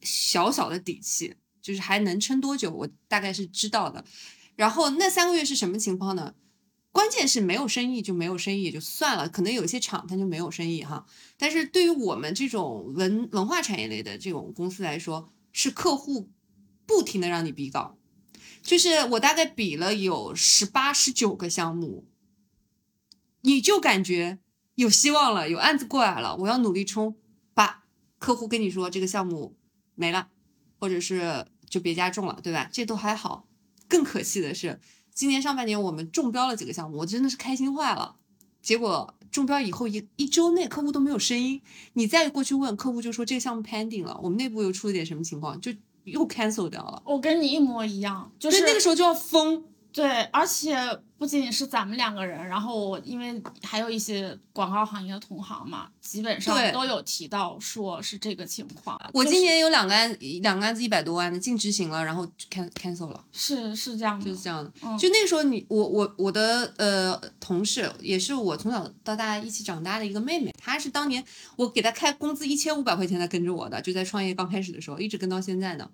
小小的底气，就是还能撑多久，我大概是知道的。然后那三个月是什么情况呢？关键是没有生意就没有生意也就算了，可能有些厂它就没有生意哈。但是对于我们这种文文化产业类的这种公司来说，是客户不停的让你比稿，就是我大概比了有十八、十九个项目，你就感觉有希望了，有案子过来了，我要努力冲。把客户跟你说这个项目没了，或者是就别加中了，对吧？这都还好。更可惜的是，今年上半年我们中标了几个项目，我真的是开心坏了。结果中标以后一一周内客户都没有声音，你再过去问客户就说这个项目 pending 了，我们内部又出了点什么情况，就又 cancel 掉了。我跟你一模一样，就是那个时候就要疯，对，而且不仅仅是咱们两个人，然后我因为还有一些广告行业的同行嘛，基本上都有提到说是这个情况。我就是今年有两个案，两个案子一百多万的净执行了，然后 can cancel 了，是是这样的，就是这样的。嗯就那个时候你，我我我的呃同事，也是我从小到大一起长大的一个妹妹，她是当年我给她开工资一千五百块钱，她跟着我的，就在创业刚开始的时候，一直跟到现在的。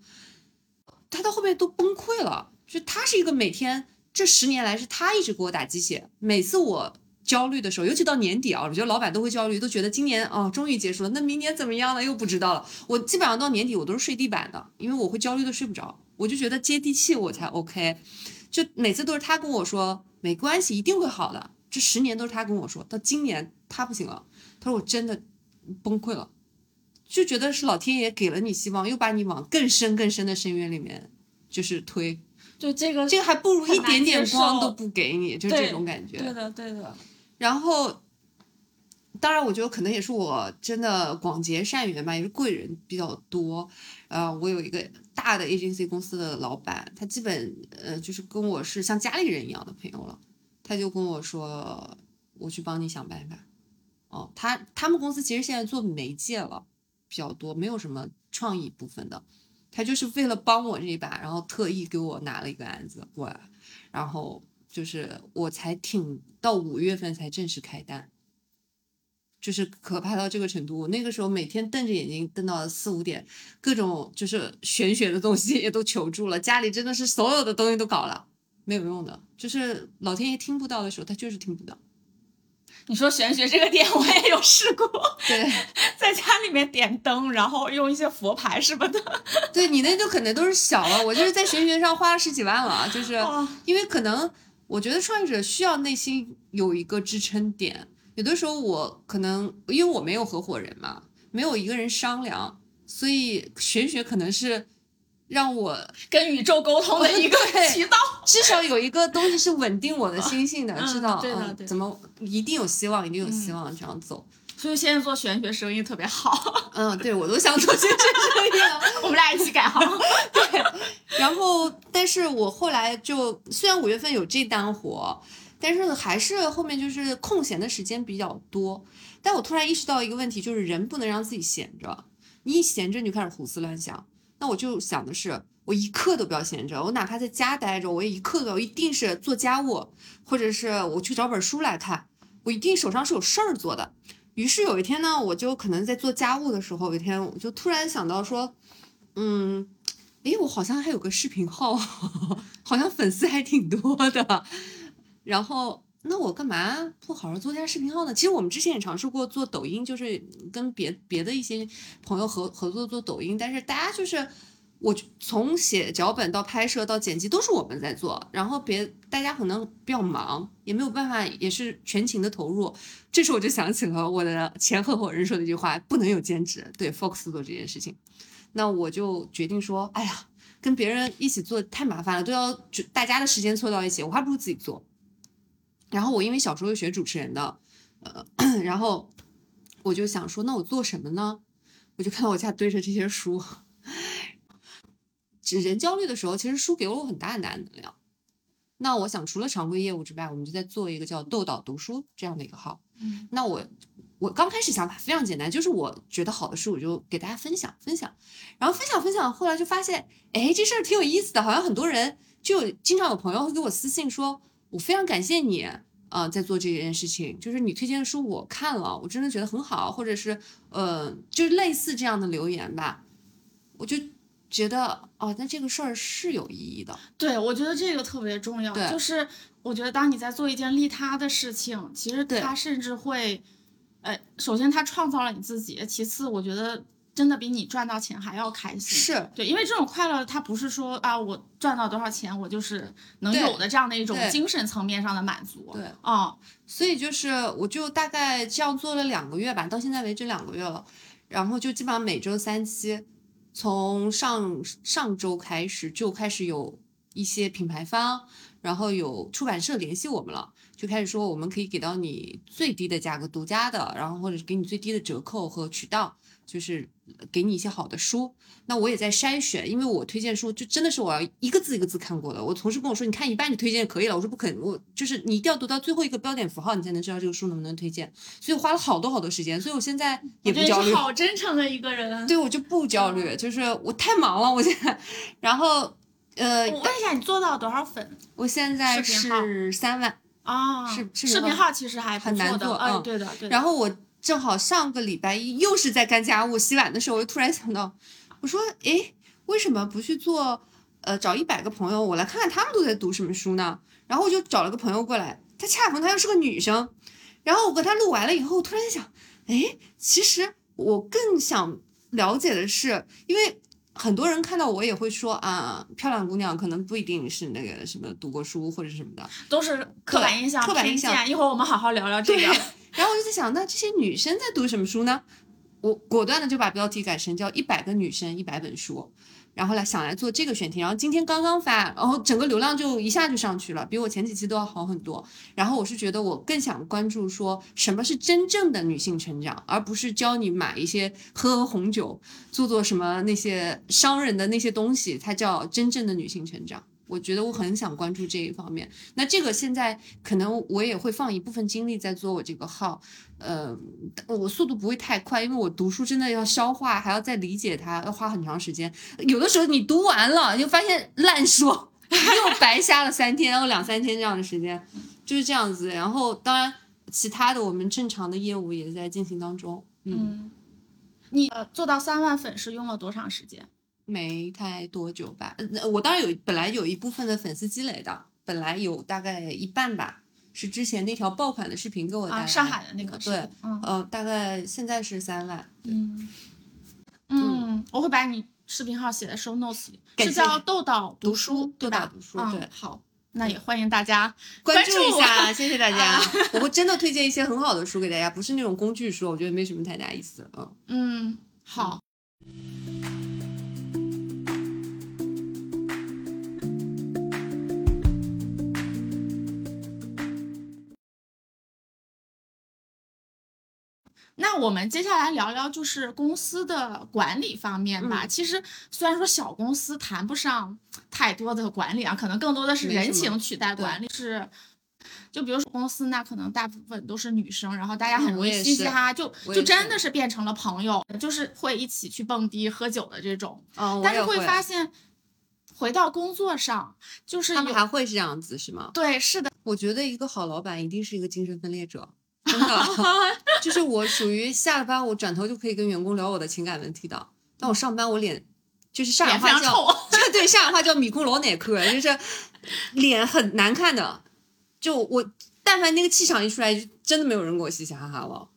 她到后面都崩溃了，就他是一个每天这十年来是他一直给我打鸡血，每次我。焦虑的时候，尤其到年底啊，我觉得老板都会焦虑，都觉得今年哦终于结束了，那明年怎么样了又不知道了。我基本上到年底我都是睡地板的，因为我会焦虑的睡不着，我就觉得接地气我才 OK。就每次都是他跟我说没关系，一定会好的。这十年都是他跟我说，到今年他不行了，他说我真的崩溃了，就觉得是老天爷给了你希望，又把你往更深更深的深渊里面就是推，就这个这个还不如一点点光都不给你，就这种感觉。对的对的，然后，当然，我觉得可能也是我真的广结善缘吧，也是贵人比较多。呃，我有一个大的 agency 公司的老板，他基本呃就是跟我是像家里人一样的朋友了。他就跟我说，我去帮你想办法。哦，他他们公司其实现在做媒介了比较多，没有什么创意部分的。他就是为了帮我这一把，然后特意给我拿了一个案子过来，然后就是我才挺到五月份才正式开单，就是可怕到这个程度。我那个时候每天瞪着眼睛瞪到了四五点，各种就是玄学的东西也都求助了，家里真的是所有的东西都搞了，没有用的，就是老天爷听不到的时候，他就是听不到。你说玄学这个点我也有试过，对，在家里面点灯，然后用一些佛牌什么的。对你那就可能都是小了，我就是在玄学上花了十几万了，就是哦因为可能我觉得创业者需要内心有一个支撑点，有的时候我可能因为我没有合伙人嘛，没有一个人商量，所以玄学可能是让我跟宇宙沟通的一个渠道。至少有一个东西是稳定我的心性的，嗯知道对的对的嗯怎么一定有希望，一定有希望这样走。所以现在做玄学生意特别好，嗯，对我都想做玄学生意了。我们俩一起改行。对然后，但是我后来就虽然五月份有这单活，但是还是后面就是空闲的时间比较多。但我突然意识到一个问题，就是人不能让自己闲着，你一闲着你就开始胡思乱想。那我就想的是，我一刻都不要闲着，我哪怕在家待着，我也一刻都，一定是做家务，或者是我去找本书来看，我一定手上是有事儿做的。于是有一天呢，我就可能在做家务的时候，有一天我就突然想到说，嗯，诶，我好像还有个视频号，好像粉丝还挺多的。然后，那我干嘛不好好做一下视频号呢？其实我们之前也尝试过做抖音，就是跟别别的一些朋友合合作做抖音，但是大家就是。我从写脚本到拍摄到剪辑都是我们在做，然后别大家可能比较忙，也没有办法，也是全情的投入。这时候我就想起了我的前合伙人说的一句话：不能有兼职。对，Fox 做这件事情，那我就决定说，哎呀，跟别人一起做太麻烦了，都要就大家的时间凑到一起，我还不如自己做。然后我因为小时候学主持人的，呃，然后我就想说，那我做什么呢？我就看到我家堆着这些书。人焦虑的时候，其实书给了我很大很大的能量。那我想，除了常规业务之外，我们就在做一个叫“豆岛读书”这样的一个号。嗯，那我我刚开始想法非常简单，就是我觉得好的书，我就给大家分享分享，然后分享分享，后来就发现，哎，这事儿挺有意思的，好像很多人就经常有朋友会给我私信说，我非常感谢你。啊、在做这件事情，就是你推荐的书我看了，我真的觉得很好，或者是呃，就是类似这样的留言吧，我就觉得哦，那这个事儿是有意义的。对，我觉得这个特别重要。就是我觉得当你在做一件利他的事情，其实对它甚至会，呃，首先他创造了你自己，其次我觉得真的比你赚到钱还要开心。是对，因为这种快乐，它不是说啊，我赚到多少钱，我就是能有的这样的一种精神层面上的满足。对，哦，所以就是我就大概这样做了两个月吧，到现在为止两个月了，然后就基本上每周三期，从上上周开始就开始有一些品牌方，然后有出版社联系我们了，就开始说我们可以给到你最低的价格，独家的，然后或者是给你最低的折扣和渠道，就是给你一些好的书。那我也在筛选，因为我推荐书就真的是我要一个字一个字看过的。我同事跟我说，你看一半就推荐可以了，我说不可能，我就是你一定要读到最后一个标点符号，你才能知道这个书能不能推荐。所以我花了好多好多时间，所以我现在也不焦虑。好真诚的一个人。对，我就不焦虑，就是我太忙了，我现在，然后。呃，我问一下，你做到多少粉？我现在是三万啊，视视频号其实还很难做，嗯，对的，对。然后我正好上个礼拜一又是在干家务洗碗的时候，我就突然想到，我说，哎，为什么不去做？呃，找一百个朋友，我来看看他们都在读什么书呢？然后我就找了个朋友过来，她恰逢她又是个女生，然后我跟她录完了以后，突然想，哎，其实我更想了解的是，因为。很多人看到我也会说啊，漂亮姑娘可能不一定是那个什么读过书或者什么的，都是刻板印象、刻板印象。一会儿我们好好聊聊这个。然后我就在想，那这些女生在读什么书呢？我果断的就把标题改成叫“一百个女生一百本书”。然后来想来做这个选题，然后今天刚刚发，然后整个流量就一下就上去了，比我前几期都要好很多。然后我是觉得我更想关注说什么是真正的女性成长，而不是教你买一些喝喝红酒，做做什么那些商人的那些东西才叫真正的女性成长。我觉得我很想关注这一方面。那这个现在可能我也会放一部分精力在做我这个号。呃，我速度不会太快，因为我读书真的要消化，还要再理解它，要花很长时间。有的时候你读完了，就发现烂书，又白瞎了三天，然后两三天这样的时间，就是这样子。然后当然，其他的我们正常的业务也在进行当中。嗯，你做到三万粉是用了多长时间？没太多久吧。呃我当然有，本来有一部分的粉丝积累的，本来有大概一半吧。是之前那条爆款的视频给我带来，上海的那个对，嗯，大概现在是三万，嗯嗯，我会把你视频号写在 show notes 里，是叫豆豆读书，豆豆读书，对，好，那也欢迎大家关注一下，谢谢大家，我会真的推荐一些很好的书给大家，不是那种工具书，我觉得没什么太大意思，嗯嗯，好。那我们接下来聊聊就是公司的管理方面吧。其实虽然说小公司谈不上太多的管理啊，可能更多的是人情取代管理。是，就比如说公司那可能大部分都是女生，然后大家很容易嘻嘻哈哈，就就真的是变成了朋友，就是会一起去蹦迪喝酒的这种。嗯，但是会发现回到工作上，就是他们还会是这样子是吗？对，是的。我觉得一个好老板一定是一个精神分裂者。真的，就是我属于下了班，我转头就可以跟员工聊我的情感问题的。但我上班，我脸就是上海话叫，对上海话叫米空老奶壳，就是脸很难看的。就我但凡那个气场一出来，就真的没有人跟我嘻嘻哈哈了。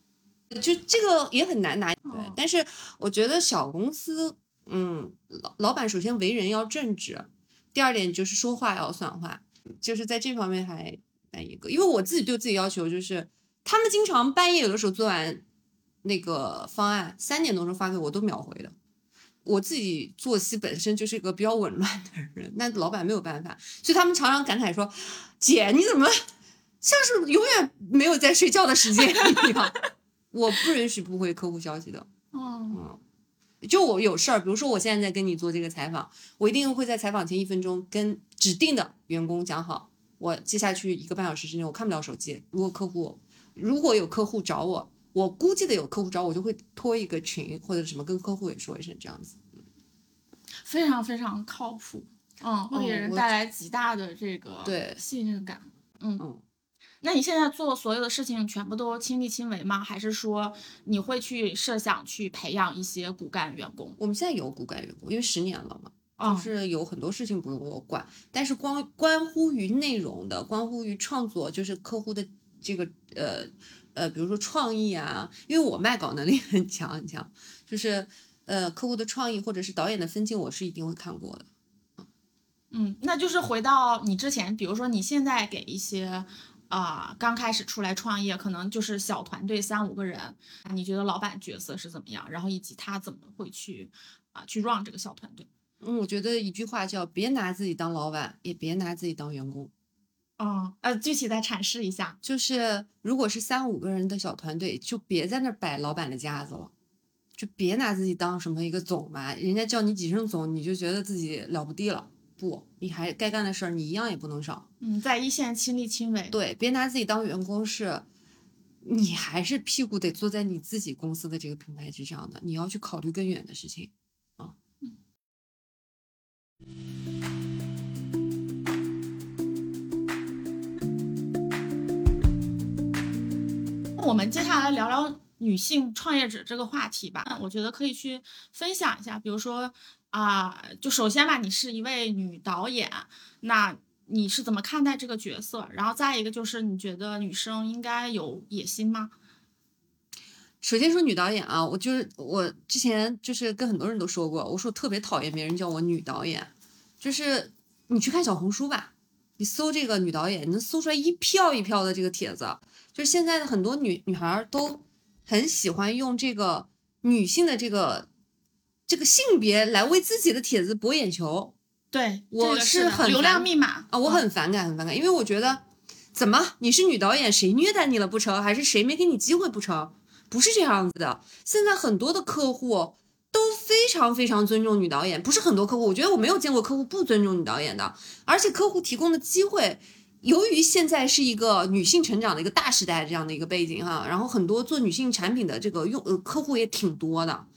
就这个也很难拿。对，但是我觉得小公司，嗯，老老板首先为人要正直，第二点就是说话要算话，就是在这方面还那一个。因为我自己对自己要求就是。他们经常半夜有的时候做完那个方案，三点多钟发给我都秒回的。我自己作息本身就是一个比较紊乱的人，那老板没有办法，所以他们常常感慨说：“姐，你怎么像是永远没有在睡觉的时间一样？” 我不允许不回客户消息的。嗯，就我有事儿，比如说我现在在跟你做这个采访，我一定会在采访前一分钟跟指定的员工讲好，我接下去一个半小时之内我看不了手机，如果客户。如果有客户找我，我估计的有客户找我，就会拖一个群或者什么，跟客户也说一声这样子，非常非常靠谱，嗯，会给人带来极大的这个对信任感，嗯嗯。那你现在做所有的事情全部都亲力亲为吗？还是说你会去设想去培养一些骨干员工？我们现在有骨干员工，因为十年了嘛，就是有很多事情不用我管，但是关关乎于内容的，关乎于创作，就是客户的。这个呃呃，比如说创意啊，因为我卖稿能力很强很强，就是呃客户的创意或者是导演的分镜，我是一定会看过的。嗯，那就是回到你之前，比如说你现在给一些啊刚开始出来创业，可能就是小团队三五个人，你觉得老板角色是怎么样？然后以及他怎么会去啊去 run 这个小团队？嗯，我觉得一句话叫别拿自己当老板，也别拿自己当员工。嗯，呃，具体再阐释一下。就是如果是三五个人的小团队，就别在那儿摆老板的架子了，就别拿自己当什么一个总嘛，人家叫你几声总，你就觉得自己了不地了。不，你还该干的事儿，你一样也不能少。嗯，在一线亲力亲为。对，别拿自己当员工是，你还是屁股得坐在你自己公司的这个平台之上的，你要去考虑更远的事情啊。我们接下来聊聊女性创业者这个话题吧。我觉得可以去分享一下，比如说啊、就首先吧，你是一位女导演，那你是怎么看待这个角色？然后再一个就是，你觉得女生应该有野心吗？首先说女导演啊，我就是我之前就是跟很多人都说过，我说我特别讨厌别人叫我女导演，就是你去看小红书吧，你搜这个女导演，你能搜出来一票一票的这个帖子，就现在的很多女女孩儿都很喜欢用这个女性的这个这个性别来为自己的帖子博眼球对，我是很流量密码啊，我很反感很反感，因为我觉得怎么你是女导演，谁虐待你了不成？还是谁没给你机会不成？不是这样子的。现在很多的客户都非常非常尊重女导演，不是很多客户，我觉得我没有见过客户不尊重女导演的，而且客户提供的机会。由于现在是一个女性成长的一个大时代这样的一个背景哈，然后很多做女性产品的这个用呃客户也挺多的，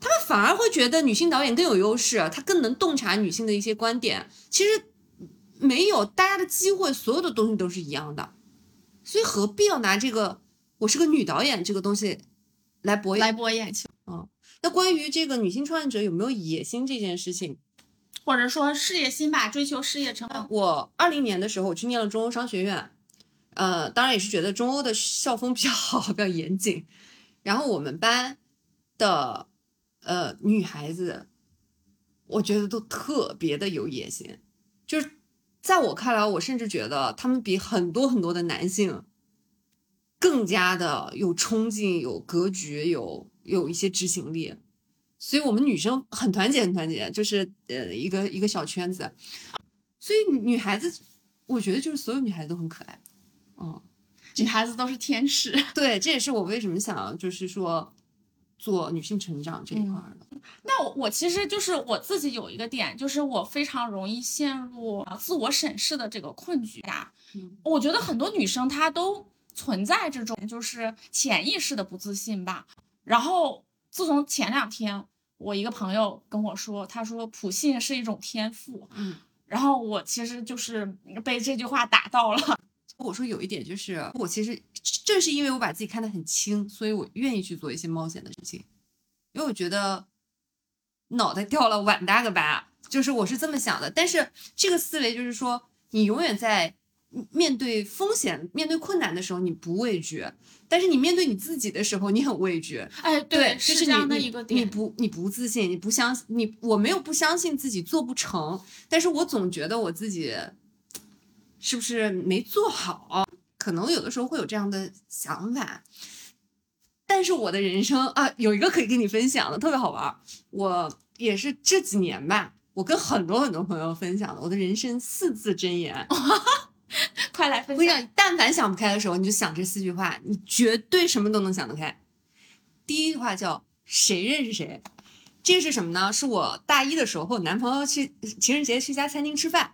他们反而会觉得女性导演更有优势，她更能洞察女性的一些观点。其实没有，大家的机会，所有的东西都是一样的，所以何必要拿这个我是个女导演这个东西来博来博眼球，嗯那关于这个女性创业者有没有野心这件事情，或者说事业心吧，追求事业成功。我二零年的时候我去念了中欧商学院，呃，当然也是觉得中欧的校风比较好，比较严谨。然后我们班的呃女孩子，我觉得都特别的有野心，就是在我看来，我甚至觉得她们比很多很多的男性更加的有冲劲、有格局、有有一些执行力。所以我们女生很团结，很团结，就是呃一个一个小圈子。所以女孩子，我觉得就是所有女孩子都很可爱。嗯，女孩子都是天使。对，这也是我为什么想就是说做女性成长这一块儿的。那我我其实就是我自己有一个点，就是我非常容易陷入呃自我审视的这个困局呀。嗯我觉得很多女生她都存在这种就是潜意识的不自信吧。然后自从前两天，我一个朋友跟我说，他说普信是一种天赋，嗯，然后我其实就是被这句话打到了。我说有一点就是，我其实正是因为我把自己看得很轻，所以我愿意去做一些冒险的事情，因为我觉得脑袋掉了碗大个疤，就是我是这么想的。但是这个思维就是说，你永远在面对风险、面对困难的时候，你不畏惧，但是你面对你自己的时候，你很畏惧。哎，对，是这样的一个点。你不你不自信，你不相信你，我没有不相信自己做不成，但是我总觉得我自己是不是没做好，可能有的时候会有这样的想法。但是我的人生啊，有一个可以跟你分享的，特别好玩儿。我也是这几年吧，我跟很多很多朋友分享的我的人生四字真言。快来分享。我跟你讲，但凡想不开的时候，你就想这四句话，你绝对什么都能想得开。第一句话叫“谁认识谁”，这是什么呢？是我大一的时候和我男朋友去情人节去一家餐厅吃饭，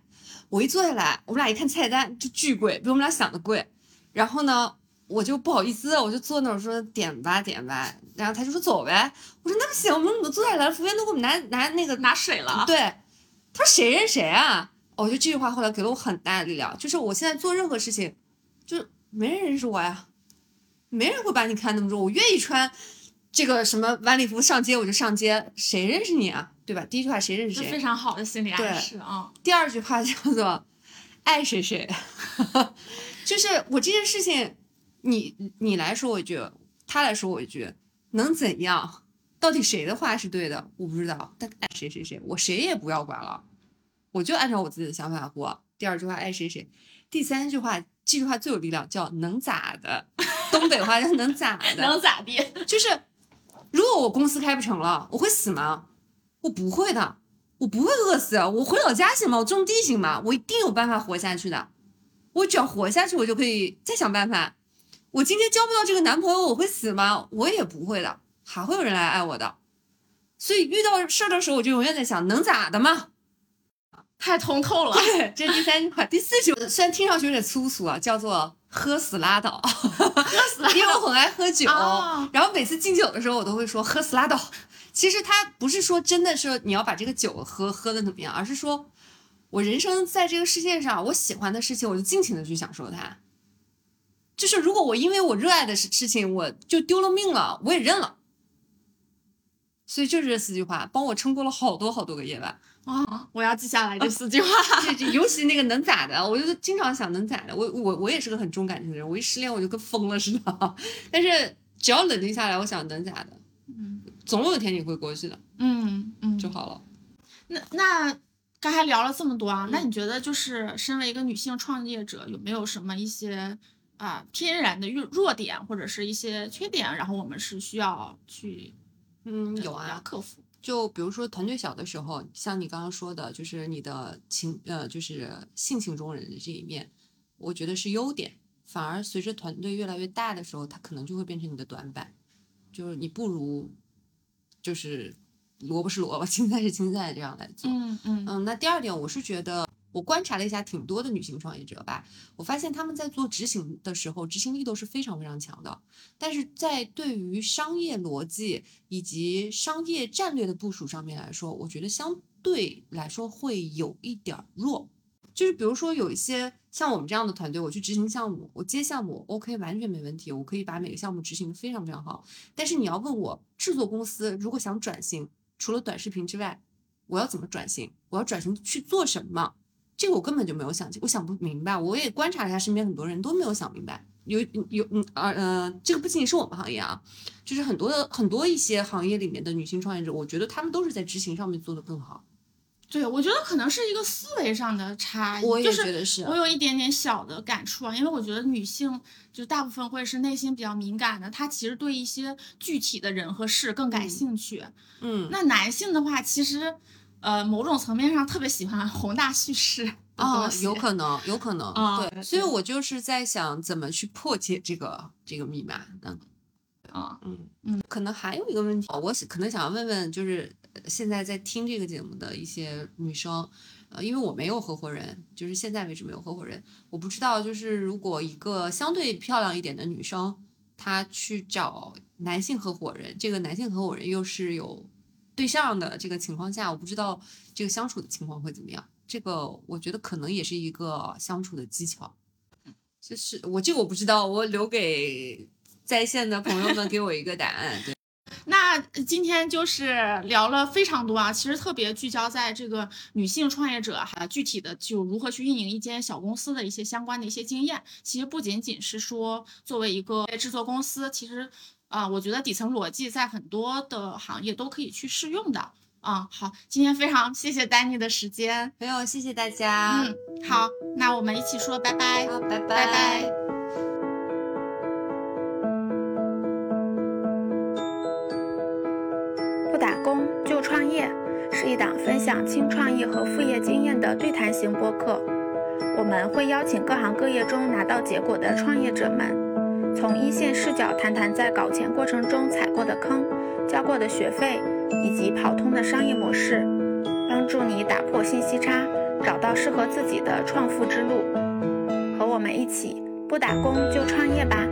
我一坐下来，我们俩一看菜单就巨贵，比我们俩想的贵。然后呢，我就不好意思，我就坐那儿说点吧点吧，然后他就说走呗。我说那不行，我们怎么坐下来了？服务员都给我们拿拿那个拿水了。对，他说谁认谁啊？我觉得这句话后来给了我很大的力量，就是我现在做任何事情，就是没人认识我呀，没人会把你看那么重。我愿意穿这个什么晚礼服上街，我就上街，谁认识你啊？对吧？第一句话谁认识谁？非常好的心理暗示啊。第二句话叫做爱谁谁，就是我这件事情，你你来说我一句，他来说我一句，能怎样？到底谁的话是对的？我不知道，但爱谁谁谁，我谁也不要管了，我就按照我自己的想法活。第二句话爱谁谁，第三句话这句话最有力量，叫能咋的？东北话叫能咋的？能咋地？就是如果我公司开不成了，我会死吗？我不会的，我不会饿死。我回老家行吗？我种地行吗？我一定有办法活下去的。我只要活下去，我就可以再想办法。我今天交不到这个男朋友，我会死吗？我也不会的，还会有人来爱我的。所以遇到事儿的时候，我就永远在想，能咋的嘛？太通透了。对，这是第三 句话。第四句虽然听上去有点粗俗啊，叫做“喝死拉倒 ”。喝死拉倒，因为我很爱喝酒，哦然后每次敬酒的时候，我都会说“喝死拉倒”。其实他不是说真的是你要把这个酒喝喝的怎么样，而是说我人生在这个世界上，我喜欢的事情，我就尽情的去享受它。就是如果我因为我热爱的事事情，我就丢了命了，我也认了。所以就是这四句话，帮我撑过了好多好多个夜晚。啊，我要记下来这四句话。尤其那个能咋的，我就经常想能咋的。我我我也是个很重感情的人，我一失恋我就跟疯了似的。但是只要冷静下来，我想能咋的，嗯总有一天你会过去的嗯嗯，就好了。那那刚才聊了这么多啊，那嗯你觉得就是身为一个女性创业者，有没有什么一些啊、天然的弱弱点或者是一些缺点，然后我们是需要去嗯，有要啊，克服？就比如说团队小的时候，像你刚刚说的，就是你的情呃，就是性情中人的这一面，我觉得是优点。反而随着团队越来越大的时候，它可能就会变成你的短板，就是你不如就是萝卜是萝卜，青菜是青菜这样来做。嗯嗯嗯，那第二点，我是觉得我观察了一下挺多的女性创业者吧，我发现她们在做执行的时候，执行力都是非常非常强的，但是在对于商业逻辑以及商业战略的部署上面来说，我觉得相对来说会有一点弱。就是比如说有一些像我们这样的团队，我去执行项目，我接项目，OK，完全没问题，我可以把每个项目执行的非常非常好。但是你要问我，制作公司如果想转型，除了短视频之外，我要怎么转型？我要转型去做什么？这个我根本就没有想清，我想不明白。我也观察了一下身边很多人都没有想明白。有有嗯呃呃，这个不仅仅是我们行业啊，就是很多的很多一些行业里面的女性创业者，我觉得她们都是在执行上面做得更好。对，我觉得可能是一个思维上的差异，我也就是觉得是我有一点点小的感触啊，因为我觉得女性就大部分会是内心比较敏感的，她其实对一些具体的人和事更感嗯兴趣。嗯，那男性的话，其实呃某种层面上特别喜欢宏大叙事 的哦。有可能，有可能，啊对，所以我就是在想怎么去破解这个这个密码。嗯啊，嗯嗯，可能还有一个问题，我是可能想要问问，就是呃现在在听这个节目的一些女生，呃，因为我没有合伙人，就是现在为止没有合伙人，我不知道，就是如果一个相对漂亮一点的女生，她去找男性合伙人，这个男性合伙人又是有对象的这个情况下，我不知道这个相处的情况会怎么样。这个我觉得可能也是一个相处的技巧。就是我这个我不知道，我留给在线的朋友们给我一个答案。对，那今天就是聊了非常多啊，其实特别聚焦在这个女性创业者哈，具体的就如何去运营一间小公司的一些相关的一些经验。其实不仅仅是说作为一个制作公司，其实啊、我觉得底层逻辑在很多的行业都可以去适用的。啊、好，今天非常谢谢丹妮的时间。没有，谢谢大家。嗯，好，那我们一起说拜拜。好，拜拜拜不打工就创业是一档分享轻创业和副业经验的对谈型播客。我们会邀请各行各业中拿到结果的创业者们，从一线视角谈谈在搞钱过程中踩过的坑、交过的学费以及跑通的商业模式，帮助你打破信息差，找到适合自己的创富之路。和我们一起不打工就创业吧！